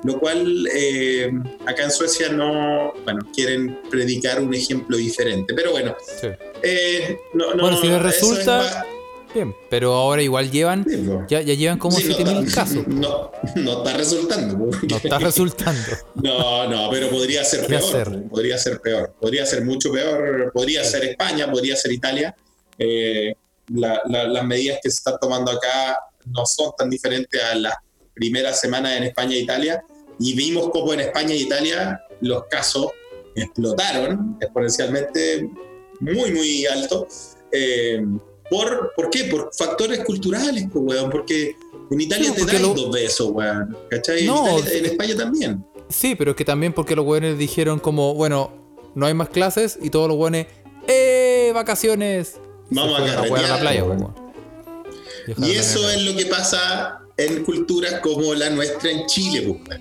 lo cual eh, acá en Suecia no, bueno, quieren predicar un ejemplo diferente. Pero bueno, Sí. eh, no, no, Bueno, si les resulta- Bien, pero ahora igual llevan, Sí, po. ya, ya llevan como Sí, no 7000 está- casos. No, no está resultando. porque- No está resultando. No, no, pero podría ser ¿Qué peor. Podría ser peor. Podría ser mucho peor. Podría ser España, podría ser Italia. Eh, la- la- las medidas que se están tomando acá no son tan diferentes a las primeras semanas en España e Italia. Y vimos cómo en España e Italia los casos explotaron exponencialmente muy, muy alto. Eh, ¿por, ¿Por qué? Por factores culturales, pues, weón. Porque en Italia te dan lo- dos besos, weón. ¿Cachai? En No, Italia- en España también. Sí, pero es que también porque los buenos dijeron como, bueno, no hay más clases y todos los buenos, ¡eh! ¡Vacaciones! Vamos a a la playa, weón. como. Y eso es lo que pasa en culturas como la nuestra en Chile, pues.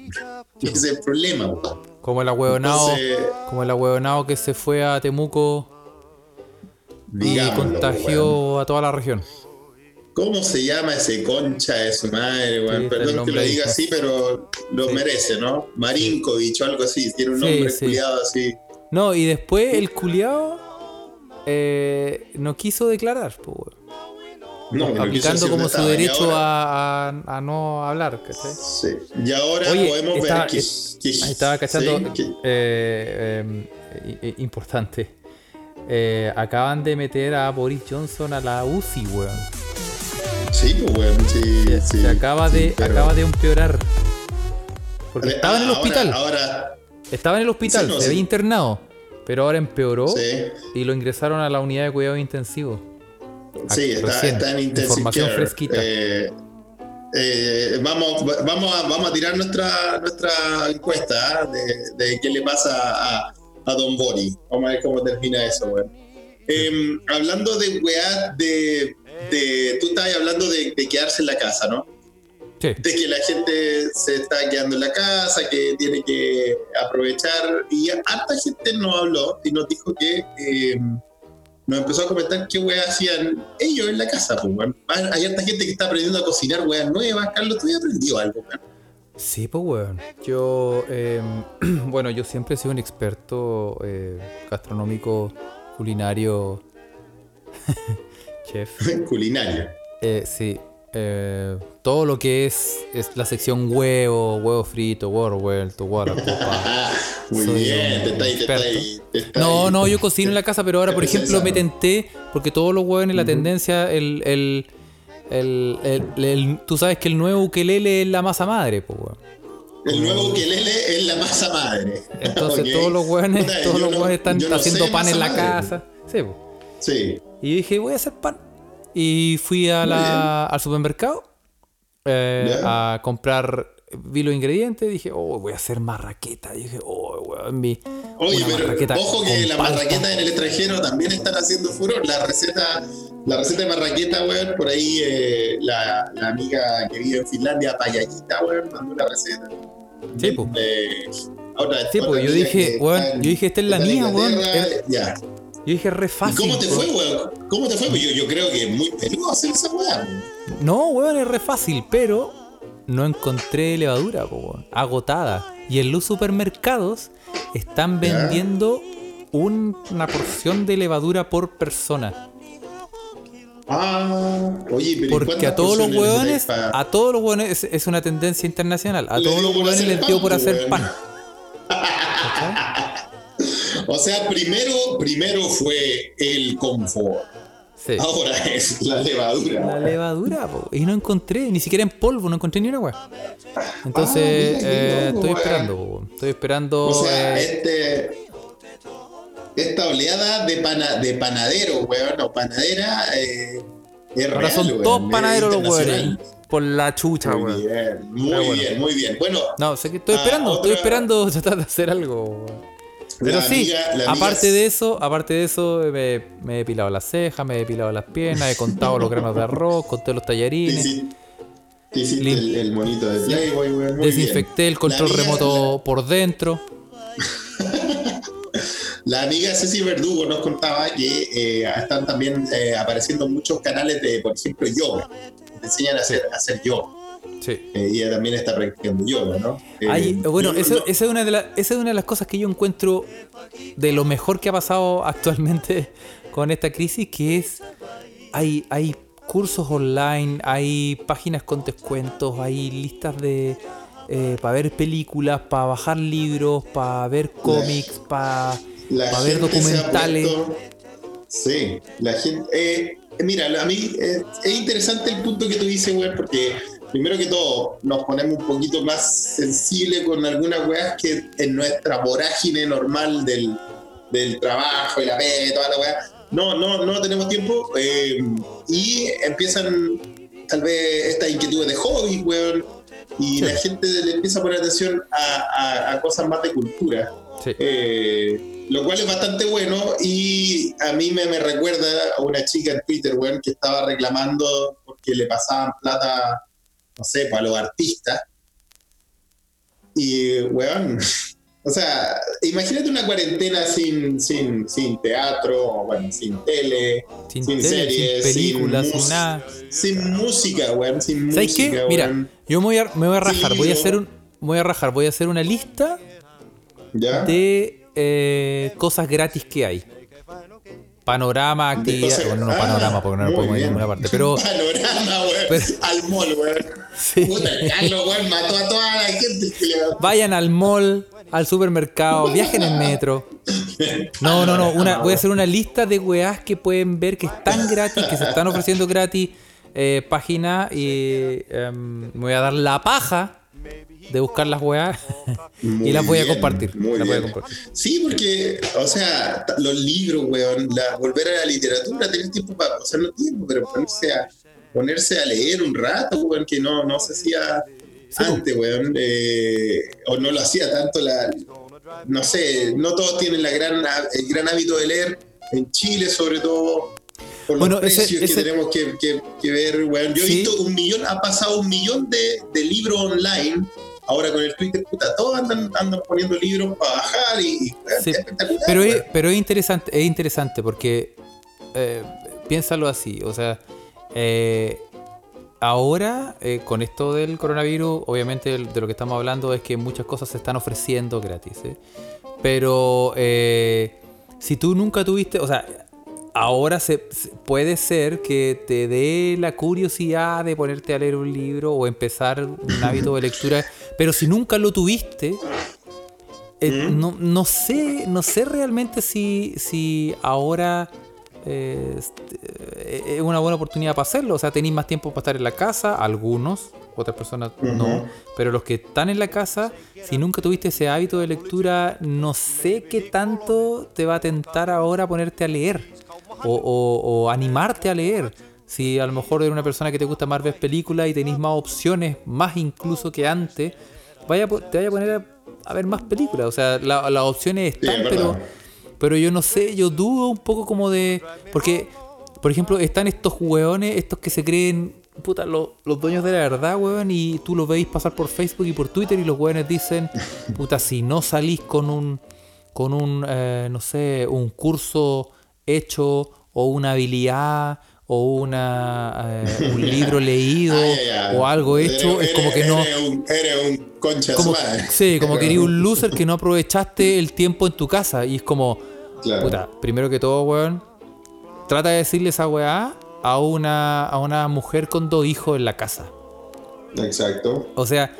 Ese es el problema, weón. Como el ahueonao, Entonces, como el ahueonao que se fue a Temuco y digámoslo, contagió a toda la región. ¿Cómo se llama ese concha de su madre, weón? Sí, Perdón que lo diga así, pero lo Sí. merece, ¿no? Marinkovic o algo así. Tiene un nombre sí. culiado así. No, y después el culiao eh, no quiso declarar, weón. No, aplicando como su estaba. Derecho ahora- a, no hablar, ¿cachai? Sí. Y ahora Oye, podemos estaba- ver que, estaba cachando, sí, que- eh, eh, i- importante. Eh, acaban de meter a Boris Johnson a la UCI, weón. sí, pues, weón, sí, Se, sí, se acaba, sí, de, pero- acaba de empeorar. Porque estaba en el ahora- hospital. Ahora, Estaba en el hospital, Sí, no, se sí. había internado. Pero ahora empeoró sí, y lo ingresaron a la unidad de cuidado intensivo. Sí, está, recién. está en intensive Información care. fresquita. Eh, eh, vamos, vamos, a, vamos a tirar nuestra, nuestra encuesta ¿ah? de, de qué le pasa a, a Don Bori. Vamos a ver cómo termina eso, weón. Em, hablando de weá, de, de. Tú estabas hablando de, de quedarse en la casa, ¿no? Sí. de que la gente se está quedando en la casa, que tiene que aprovechar. Y harta gente nos habló y nos dijo que eh, nos empezó a comentar qué weas hacían ellos en la casa, pues, weón. Hay harta gente que está aprendiendo a cocinar weas nuevas. Carlos, ¿tú ya aprendido algo, weón? Sí, pues, weón. Yo, eh, bueno, yo siempre he sido un experto eh, gastronómico, culinario, chef. Culinario. Eh, sí, eh, todo lo que es, es la sección huevo, huevo frito, huevo revuelto, huevo a la copa. Muy Soy bien, te está ahí, te está ahí. te está No, ahí. no, yo cocino en la casa, pero ahora, por ejemplo, me tenté, porque todos los huevos en la tendencia, el, el, el, el- tú sabes que el nuevo ukelele es la masa madre, pues, weón. El nuevo ukelele es la masa madre. Entonces todos los hueones, todos los no- están no haciendo sé pan en la madre. casa. Sí. Sí. Y dije, voy a hacer pan. Y fui a la, al supermercado eh, a comprar, vi los ingredientes, dije, oh, voy a hacer marraqueta. Dije, oh, weón, mi. Oye, pero marraqueta ojo que palta. marraquetas en el extranjero también están haciendo furor. La receta, la receta de marraqueta, weón, por ahí eh, la, la amiga que vive en Finlandia, Payallita, weón, mandó una receta. Sí. Eh, otra, Sí, otra yo dije, weón, yo dije, esta es la mía, weón. Ya. Yo dije, re ¿Y fácil. cómo te fue, weón? ¿Cómo te fue? Yo, yo creo que es muy peludo hacer esa weá. weón. No, weón, es re fácil, pero no encontré levadura, weón. Agotada. Y en los supermercados están vendiendo un- una porción de levadura por persona. Ah, oye, pero ¿y Porque a todos los hueones, a todos los hueones, es, es una tendencia internacional. A todos los hueones les dio por hacer pan. O sea, primero, primero fue el confort. Sí. Ahora es la levadura. La levadura, po, y no encontré, ni siquiera en polvo, no encontré ni una weá. Entonces, Ah, eh, estoy esperando, po, estoy esperando. O sea, eh, este, esta oleada de, pana, de panadero, weón, o panadera, eh, es ahora real, son weón, todos es panaderos los hueones. Por la chucha, Muy weón. bien, muy Pero bueno. bien, muy bien. Bueno, No, sé que estoy Ah, esperando, estoy otra- esperando tratar de hacer algo. weón. Pero la sí, amiga- la amiga aparte de eso, aparte de eso, me, me he depilado las cejas, me he depilado las piernas, he contado los granos de arroz, conté los te tallarines, hiciste, te hiciste Lim- el, el monito de Playboy, weón. desinfecté bien. el control amiga- remoto por dentro. La amiga Ceci Verdugo nos contaba que eh, están también eh, apareciendo muchos canales de, por ejemplo, yoga. Te enseñan a hacer, a hacer yoga. Sí. Eh, y ella también está practicando yoga, ¿no? Eh, bueno, yo no- esa, es una de la- esa es una de las cosas que yo encuentro de lo mejor que ha pasado actualmente con esta crisis, que es, hay, hay cursos online, hay páginas con descuentos, hay listas de... para ver películas, para bajar libros, para ver cómics, para la ver documentales. puesto- sí, la gente. eh, mira, a mí eh, es interesante el punto que tú dices, güey, porque primero que todo nos ponemos un poquito más sensibles con algunas weas que en nuestra vorágine normal del, del trabajo y la pe, toda la wea. No, no, no tenemos tiempo eh, y empiezan tal vez estas inquietudes de hobby, weón, y Sí. la gente le empieza a poner atención a, a- a cosas más de cultura. Sí. Eh, lo cual es bastante bueno y a mí me, me recuerda a una chica en Twitter, weón, que estaba reclamando porque le pasaban plata, no sé, para los artistas. Y, weón, o sea, imagínate una cuarentena sin, sin, sin teatro, bueno, sin tele, sin, sin tele, series, sin películas, sin nada. sin música, weón, sin ¿Sabes música, qué? Mira, weón. yo me voy a, me voy a rajar, voy a hacer un, voy a rajar, voy a hacer una lista ¿Ya? de eh, cosas gratis que hay. Panorama, De actividad. Bueno, no Ah, panorama porque no lo podemos ir en ninguna parte. Pero Panorama, pero- al mall, sí. Puta, Carlos, weón, mató a toda la gente vayan al mall, al supermercado, viajen en metro. No, no, no. Una, voy a hacer una lista de weás que pueden ver que están gratis, que se están ofreciendo gratis. Eh, página y em, me voy a dar la paja de buscar las weas y las voy a compartir. muy las voy a bien. compartir. Sí, porque, o sea, los libros, weón, la, volver a la literatura, tener tiempo para, o sea, no tiempo, pero ponerse a, ponerse a leer un rato, weón, que no, no se hacía antes, weón, eh, o no lo hacía tanto la, no sé, no todos tienen la gran, el gran hábito de leer, en Chile sobre todo, por Bueno, los ese- precios ese- que tenemos que, que- que ver, weón. Yo he Sí. visto un millón, ha pasado un millón de, de libros online. Ahora con el Twitter, puta, todos andan, andan poniendo libros para bajar y, y, weón, Sí, es espectacular. Pero es, pero es interesante, es interesante porque eh, piénsalo así, o sea, eh, ahora eh, con esto del coronavirus, obviamente de lo que estamos hablando es que muchas cosas se están ofreciendo gratis, pero si tú nunca tuviste, o sea, ahora se- puede ser que te dé la curiosidad de ponerte a leer un libro o empezar un hábito de lectura, pero si nunca lo tuviste, eh, no, no sé, no sé realmente si, si ahora eh, eh, es una buena oportunidad para hacerlo. O sea, tenéis más tiempo para estar en la casa, algunos, otras personas no, pero los que están en la casa, si nunca tuviste ese hábito de lectura, no sé qué tanto te va a tentar ahora ponerte a leer o, o- o animarte a leer. Si a lo mejor eres una persona que te gusta más ver películas y tenéis más opciones, más incluso que antes, vaya, te vaya a poner a, a ver más películas. O sea, la- las opciones están, es pero, pero yo no sé, yo dudo un poco como de... Porque, por ejemplo, están estos hueones, estos que se creen, puta, lo- los dueños de la verdad, hueón, y tú los veis pasar por Facebook y por Twitter y los hueones dicen, puta, si no salís con un, con un, eh, no sé, un curso hecho o una habilidad o una eh, un libro leído Ah, o algo hecho, Eres- es como que no... Eres un, eres un concha Como, sí, como que eres un loser que no aprovechaste el tiempo en tu casa. Y es como, Claro. puta, primero que todo, weón, trata de decirle esa weá a una, a una mujer con dos hijos en la casa. Exacto. O sea,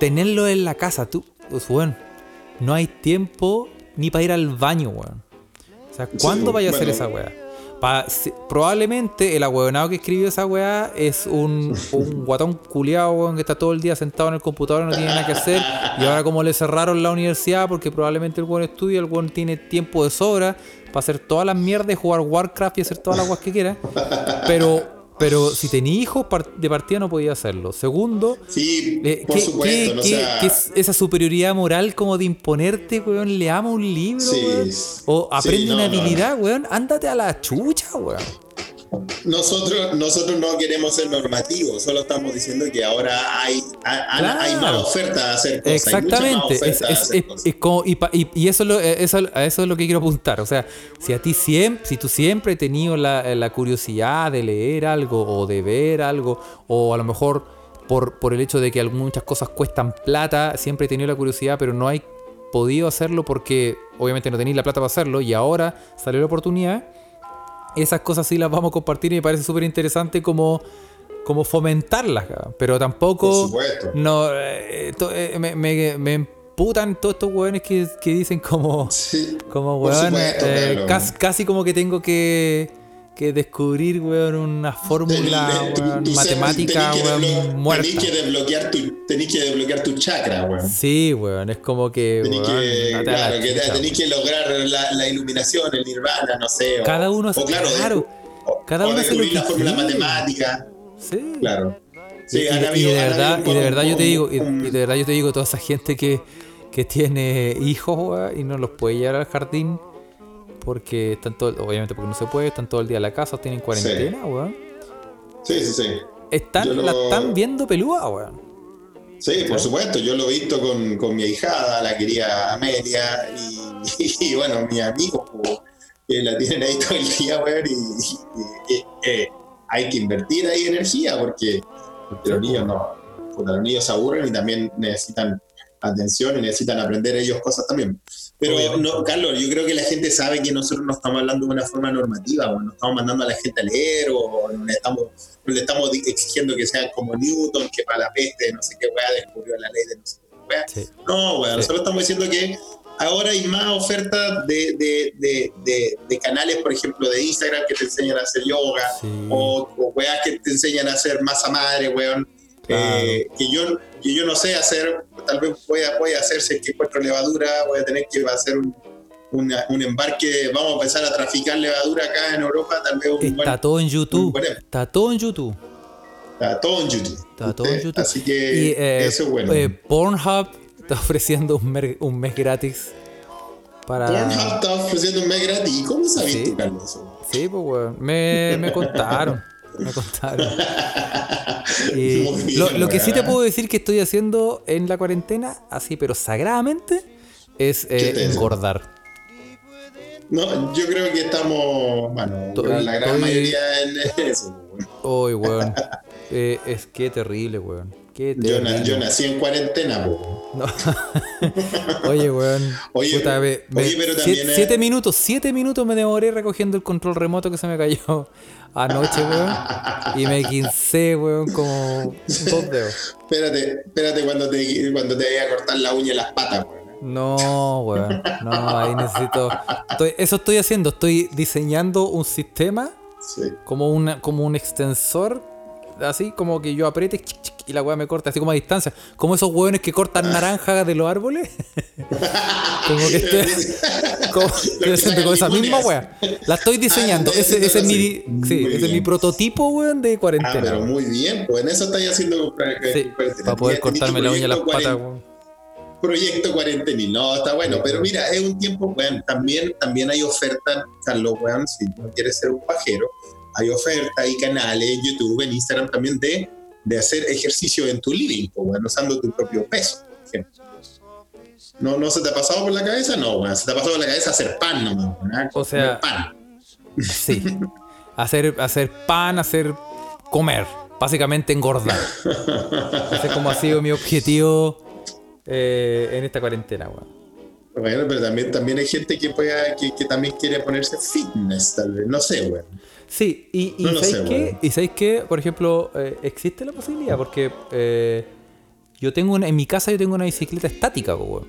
tenerlo en la casa, tú, pues, weón, no hay tiempo ni para ir al baño, weón. O sea, ¿cuándo Sí, vaya a hacer bueno. esa weá? Probablemente el ahueonado que escribió esa weá es un, un guatón culiado, weón, que está todo el día sentado en el computador no tiene nada que hacer. Y ahora como le cerraron la universidad porque probablemente el weón estudia, el weón tiene tiempo de sobra para hacer todas las mierdas, jugar Warcraft y hacer todas las weas que quiera. Pero, pero si tenía hijos de partida no podía hacerlo. Segundo, Sí, eh, por ¿qué- supuesto. qué- no sea, es esa superioridad moral como de imponerte, weón? Le amo un libro, Sí, weón. O aprende no, una no. habilidad, weón. Ándate a la chucha, weón. Nosotros, nosotros no queremos ser normativos, solo estamos diciendo que ahora hay, hay, Claro. hay más oferta de hacer cosas. Exactamente. Es, oferta de es- hacer es- cosas. es como- y, pa- y- y eso, es lo, eh, eso, a eso es lo que quiero apuntar. O sea, si a ti siempre, si tú siempre has tenido la, la curiosidad de leer algo o de ver algo, o a lo mejor por, por el hecho de que muchas cosas cuestan plata, siempre he tenido la curiosidad, pero no hay podido hacerlo porque obviamente no tenéis la plata para hacerlo y ahora salió la oportunidad. Esas cosas sí las vamos a compartir y me parece súper interesante como, como fomentarlas, pero tampoco... Por supuesto. No, eh, to- eh, me, me, me emputan todos estos weones que, que dicen como, Sí, como supuesto, eh, casi, casi como que tengo que, que descubrir, weón, una fórmula weón, matemática, tenés que weón, muerta. Tenés que desbloquear tu, tenés que desbloquear tu chakra, weón. Sí, weón, es como que, Tenés weón, que, claro, que chucha, tenés que lograr la, la iluminación, el nirvana, no sé. Cada uno o, hace- claro, claro, o- cada uno hace lo la fórmula quiere. matemática, Sí. claro. Sí, y, de verdad, y de verdad yo te digo, y de verdad yo te digo, toda esa gente que, que tiene hijos weón, y no los puede llevar al jardín porque están todo, obviamente porque no se puede, están todo el día en la casa, tienen cuarentena, weón. Sí, sí, sí. Están, lo- la están viendo pelúa, weón. Sí, por supuesto, yo lo he visto con, con mi ahijada, la querida Amelia, y, y, bueno, mis amigos, pues, que la tienen ahí todo el día, weón, y, y- y, eh, hay que invertir ahí energía, porque, porque los niños no, puta, los niños se aburren y también necesitan atención y necesitan aprender ellos cosas también. Pero, Obviamente. no, Carlos, yo creo que la gente sabe que nosotros no estamos hablando de una forma normativa, o no estamos mandando a la gente a leer, o no le estamos, no le estamos exigiendo que sean como Newton, que para la peste, no sé qué weá, descubrió la ley de no sé qué weá. Sí. No, weón, Sí. nosotros estamos diciendo que ahora hay más ofertas de, de, de, de, de canales, por ejemplo, de Instagram que te enseñan a hacer yoga, Sí. o, o weas que te enseñan a hacer masa madre, weón. Claro. Eh, que, yo, que yo no sé hacer, tal vez voy a, voy a hacer, si es que encuentro levadura, voy a tener que hacer un, una- un embarque, vamos a empezar a traficar levadura acá en Europa, tal vez un Está buen- todo en YouTube. buen- Está todo en YouTube. está todo en YouTube. Está todo en. YouTube. Así que Y eh, eso es bueno. eh, Pornhub está ofreciendo un, mer- un mes gratis para. Pornhub está ofreciendo un mes gratis. ¿Y ¿Cómo sabes Sí. Carlos? eso? Sí, pues, weón. Me, me contaron. Me contaron. Bien, lo, lo que sí te weón. puedo decir que estoy haciendo en la cuarentena, así, pero sagradamente, es eh, engordar. No, yo creo que estamos, bueno, Estoy- la gran estoy- mayoría en eso. weón. Uy, weón. Eh, es que terrible, weón. Qué Yo, na- terrible. yo nací en cuarentena, po. No. Oye, weón. Oye, Puta, me- me- oye, pero también es- siete minutos, siete minutos me demoré recogiendo el control remoto que se me cayó anoche, weón. Y me quincé, weón, como dos dedos. Espérate, espérate cuando te, cuando te vaya a cortar la uña y las patas, weón. No, weón. No, ahí necesito. estoy- eso estoy haciendo. Estoy diseñando un sistema Sí. como, una, como un extensor. Así como que yo apriete y la weá me corta, así como a distancia. Como esos hueones que cortan naranjas de los árboles. como que estoy, como, estoy haciendo con esa misma weá. La estoy diseñando. Ah, ese, ese es mi, sí. ese es mi prototipo, weón, de Ah, cuarentena. pero weón. muy bien, pues en eso estáis haciendo Sí, para poder cortarme la uña y las patas, weón. Proyecto cuarentenil, no, está bueno, pero mira, es un tiempo, weón, también, también hay ofertas, Carlos, weón, si no quieres ser un pajero, hay ofertas, hay canales en YouTube, en Instagram también de, de hacer ejercicio en tu living, pues, weón, usando tu propio peso, por ejemplo. ¿No, ¿No se te ha pasado por la cabeza? No, weón, se te ha pasado por la cabeza hacer pan nomás, weón, ¿ah? O sea- pan. Sí. Hacer, hacer pan, hacer comer. Básicamente engordar. Ese es como ha sido mi objetivo eh, en esta cuarentena, weón. Bueno, pero también, también hay gente que, pueda, que, que también quiere ponerse fitness, tal vez, no sé, weón. Sí, y, y No ¿sabéis sé, qué? weón. Y ¿sabéis qué? Por ejemplo, eh, existe la posibilidad, porque eh, yo tengo una, en mi casa yo tengo una bicicleta estática, weón.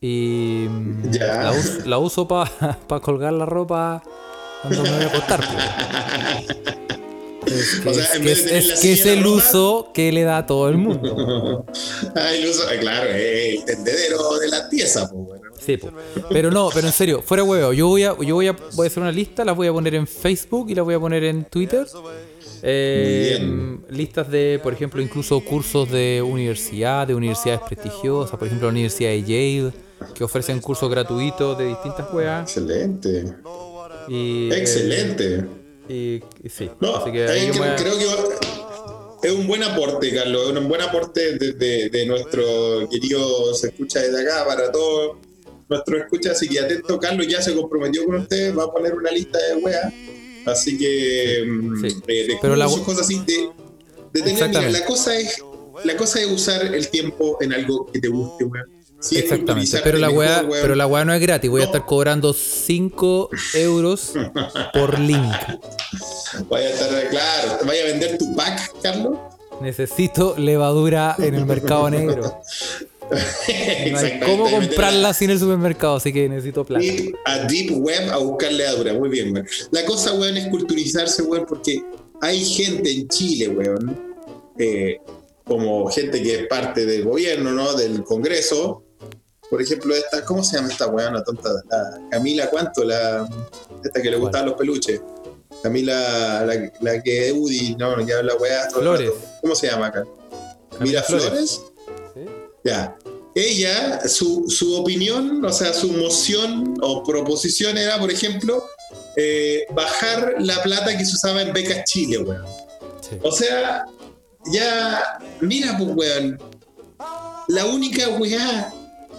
Y mm, Ya. la, us- la uso para colgar la ropa cuando me voy a acostar. Es que, O sea, es, en que vez de es- tener es la que silla es de el ropa- uso que le da a todo el mundo. Ah, el uso, claro, el tendedero de la pieza, pues, bueno. Sí, po. pero no, pero en serio, fuera huevo, yo voy a, yo voy a, voy a hacer una lista, las voy a poner en Facebook y las voy a poner en Twitter. Eh, listas de, por ejemplo, incluso cursos de universidad, de universidades prestigiosas, por ejemplo, la Universidad de Yale, que ofrecen cursos gratuitos de distintas weas. Excelente. Y, eh, Excelente. y, y sí, No, así que eh, ahí a- creo que es un buen aporte, Carlos, es un buen aporte de, de- de nuestro querido se escucha desde acá para todos nuestros escuchas. Así que atento, Carlos ya se comprometió con ustedes, va a poner una lista de weas. Así que mm, Sí. de Pero la- cosas así, de, de tener, mira, Exactamente. la cosa es la cosa es usar el tiempo en algo que te guste, weón. Si es Exactamente, pero la weá, pero la weá no es gratis, voy a estar cobrando 5 euros por link. Vaya a estar, claro, vaya a vender tu pack, Carlos. Necesito levadura en el mercado negro. No hay Exactamente, cómo comprarla sin el supermercado, así que necesito plata. Deep- a Deep Web a buscar levadura. Muy bien, weón. La cosa, weón, es culturizarse, weón, porque hay gente en Chile, weón, eh, como gente que es parte del gobierno, ¿no? Del Congreso. Por ejemplo, esta, ¿cómo se llama esta weón, la tonta? La Camila, ¿cuánto? La, esta que le gustaban los peluches. Camila, la, la que es Udi, no, que habla weá. Flores. ¿Cómo se llama acá? Camila Flores. Ella, su, su opinión, o sea, su moción o proposición era, por ejemplo, eh, bajar la plata que se usaba en becas Chile, weón. Sí. O sea, ya, mira, pues, weón. La única weá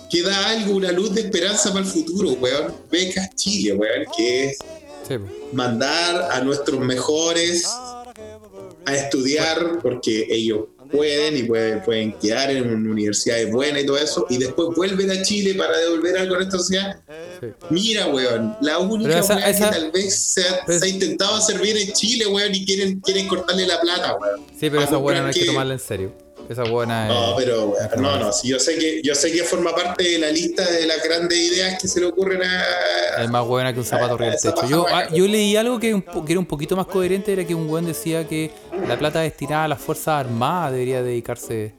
que da algo, una luz de esperanza para el futuro, weón. Becas Chile, weón, que es Sí, po. mandar a nuestros mejores a estudiar porque ellos pueden y pueden, pueden quedar en universidades buenas y todo eso y después vuelven a Chile para devolver algo a nuestra sociedad. Sí. Mira, weón, la única esa- que tal vez se ha, pero- se ha intentado hacer bien en Chile, weón, y quieren, quieren cortarle la plata, weón. Sí, pero esa buena pero no hay que- que tomarla en serio. Esa buena. No, pero weón, es no, no, sí, yo sé que yo sé que forma parte de la lista de las grandes ideas que se le ocurren a, Es más buena que un zapato arriba del techo. Yo, ah, yo leí algo que, un que era un poquito más coherente, era que un buen decía que la plata destinada a las Fuerzas Armadas debería dedicarse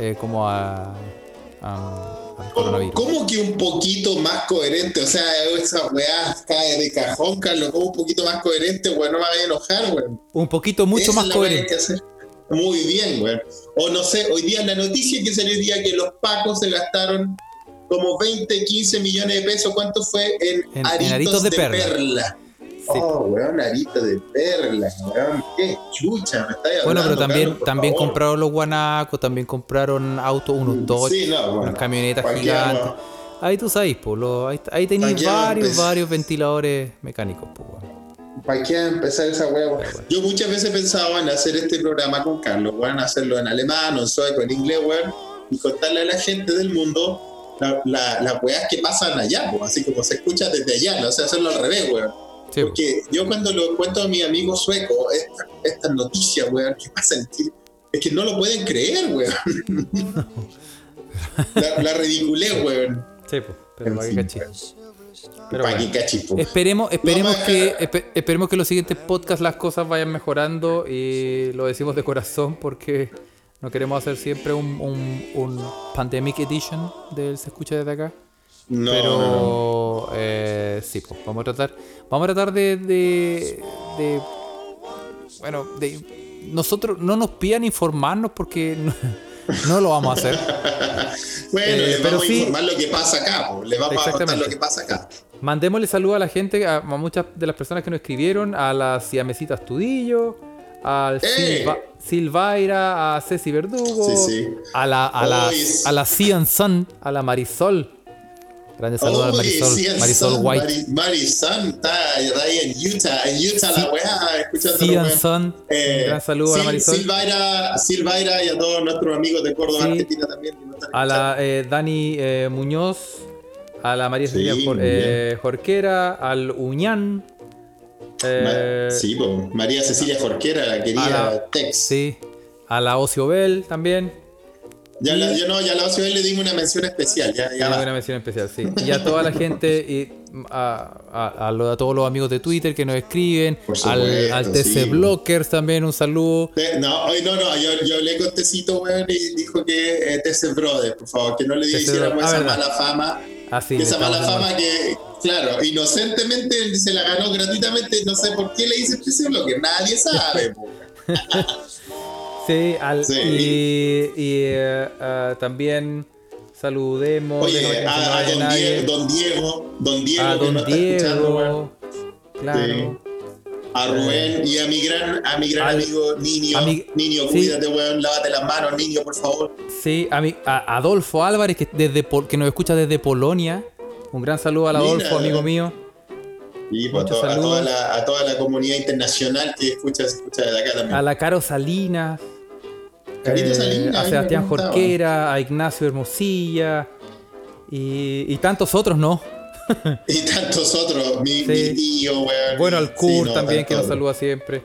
eh, como a, a-. ¿Cómo que un poquito más coherente? O sea, esa weá cae de cajón, Carlos. ¿Cómo un poquito más coherente, weón? No me vaya a enojar, weón. Un poquito mucho Esa más coherente. que hacer. Muy bien, weón. O no sé, hoy día la noticia que salió el día que los pacos se gastaron como 20, 15 millones de pesos. ¿Cuánto fue en, En- en aritos, de de, perla. perla? Oh, weón, aritos de perla, weón. Qué chucha, me estáis hablando. Bueno, pero también, Carlos, también favor. compraron los guanacos, también compraron autos, unos Dodge, Sí, no, bueno, unas camionetas gigantes. ahí tú sabes, pues, lo- ahí, ahí tenéis varios, empezar. varios ventiladores mecánicos, pues, weón. ¿Para qué empezar esa hueá? Yo muchas veces he pensado en hacer este programa con Carlos, weón, hacerlo en alemán o en sueco, en inglés, weón, y contarle a la gente del mundo la- la- las weas que pasan allá, pues, así como se escucha desde allá, ¿no? o sea, hacerlo al revés, weón. Sí. Porque yo cuando lo cuento a mis amigos suecos, esta- estas noticias, weón, que pasan es que no lo pueden creer, weón. la, la ridiculez, weón. Sí, pues, pero En para que. Pero bueno. Esperemos, esperemos que esperemos que en los siguientes podcasts las cosas vayan mejorando y lo decimos de corazón porque no queremos hacer siempre un, un, un pandemic edition del se escucha desde acá. No, Pero no. eh, sí, pues vamos a tratar, vamos a tratar de, de, de- bueno, de nosotros no nos pidan informarnos porque no, lo vamos a hacer. Bueno, Eh, les pero vamos sí- a informar lo que pasa acá, po. les vamos a contar lo que pasa acá. Mandémosle saludos a la gente, a, a muchas de las personas que nos escribieron, a la Siamesita Astudillo, al ¡Eh! Silva, Silvaira, a Ceci Verdugo, Sí, sí. a la a la, es- a la Cian Sun, a la Marisol. Grande saludo a Marisol, sí, Marisol White. Mari- Marisol está, ahí en Utah, en Utah la weá, escuchando Cian Sun, Eh, un gran saludo a la Marisol. Silvaira, Silvaira y a todos nuestros amigos de Córdoba, Sí. Argentina también. a la eh, Dani eh, Muñoz, a la María Sí, Cecilia Jor- eh, Jorquera, al Uñán. eh, Ma- sí, po. María Cecilia Jorquera, la querida la- Tex. sí, a la Ocio Bell también. Ya la, yo no, ya la OCB le dimos una mención especial. Ya, ya una mención especial, sí. Y a toda la gente, y a, a- a lo- a todos los amigos de Twitter que nos escriben, Por al, supuesto, al TC sí. Blockers también un saludo. No, no, no, yo, yo hablé con Tecito, weón, y dijo que eh, TC Brother, por favor, que no le hiciéramos ah, esa mala fama. Así, esa mala fama que, claro, inocentemente se la ganó gratuitamente, no sé por qué le hice TC Blocker, nadie sabe. Sí, al, Sí. y, y, eh, ah, también saludemos. Oye, a, don. Diego, don Diego, don Diego, a que Don. Diego. Claro. A Rubén y a mi gran, a mi gran Al- amigo Niño. mi- niño, sí. cuídate, weón, lávate las manos, niño, por favor. Sí, a, mi, a Adolfo Álvarez, que, desde, que nos escucha desde Polonia. Un gran saludo al Mira. Adolfo, amigo mío. Y pues, a, to- toda la, a toda la comunidad internacional que escucha, escucha desde acá también. A la Caro Salinas. Eh, Salinas, a ahí Sebastián. Jorquera, a Ignacio Hermosilla y, y tantos otros, ¿no? Y tantos otros, mi, Sí. mi tío, weón. Bueno, al Sí, Kurt no, también, que nos saluda siempre.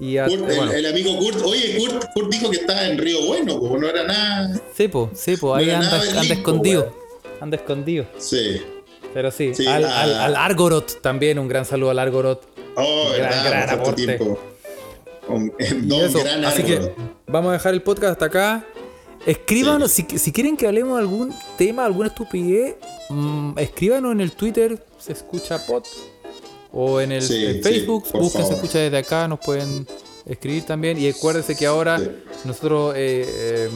Y a, Kurt, el- bueno, el, amigo Kurt, oye, Kurt, Kurt dijo que estaba en Río Bueno, como no era nada. Sepo, Sepo, ahí no era anda, nada anda Berlín, po, escondido. weón. Anda escondido. Sí. Pero sí, Sí, al, a- al, al Argorot también, un gran saludo al Argorot. Oh, Gran- verdad, gran aporte. tiempo. Un, Y don eso, gran así que vamos a dejar el podcast hasta acá. Escríbanos, si, si quieren que hablemos de algún tema, alguna estupidez, mm, escríbanos en el Twitter, se escucha pod, o en el Sí, sí, Facebook, por busquen se escucha desde acá, nos pueden escribir también. Y acuérdense que ahora Sí. nosotros eh, eh,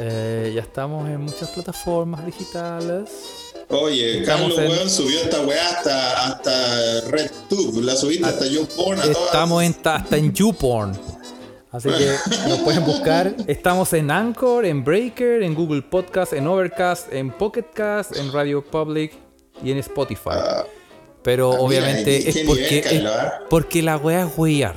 eh, ya estamos en muchas plataformas digitales. Oye, Carlos, en- weón, subió esta weá hasta, hasta RedTube, la subiste hasta YouPorn, a todas. Estamos en, ta- hasta en YouPorn. Así que nos pueden buscar. Estamos en Anchor, en Breaker, en Google Podcast, en Overcast, en Pocket Cast, en Radio Public y en Spotify. Ah, Pero ah, obviamente ¿qué es porque, es ah? porque la wea es weyar.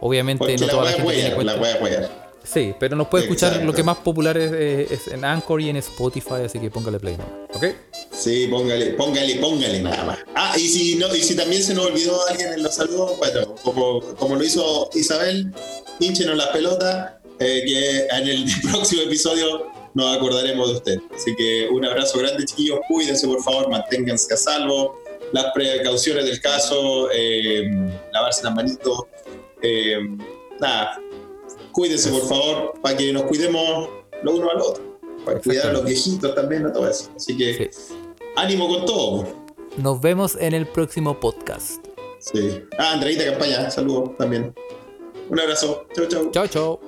Obviamente Porque no la toda la weá gente tiene es cuenta. la weá es weá. Sí, pero nos puede escuchar Exacto. lo que más popular es, es- en Anchor y en Spotify, así que póngale play nomás. ¿Ok? Sí, póngale, póngale, póngale nada más. Ah, y si no, y si también se nos olvidó alguien en los saludos, bueno, como, como lo hizo Isabel, hinchenos las pelotas, eh, que en el próximo episodio nos acordaremos de usted. Así que un abrazo grande, chiquillos, cuídense por favor, manténganse a salvo, las precauciones del caso, eh, lavarse las manitos, eh, nada, cuídense por favor, para que nos cuidemos lo uno al otro, para cuidar a los viejitos también, a todo eso. Así que Sí. ánimo con todo. Nos vemos en el próximo podcast. Sí. Ah, Andreita Campaña, saludos también. Un abrazo. Chau, chau. Chao, chao.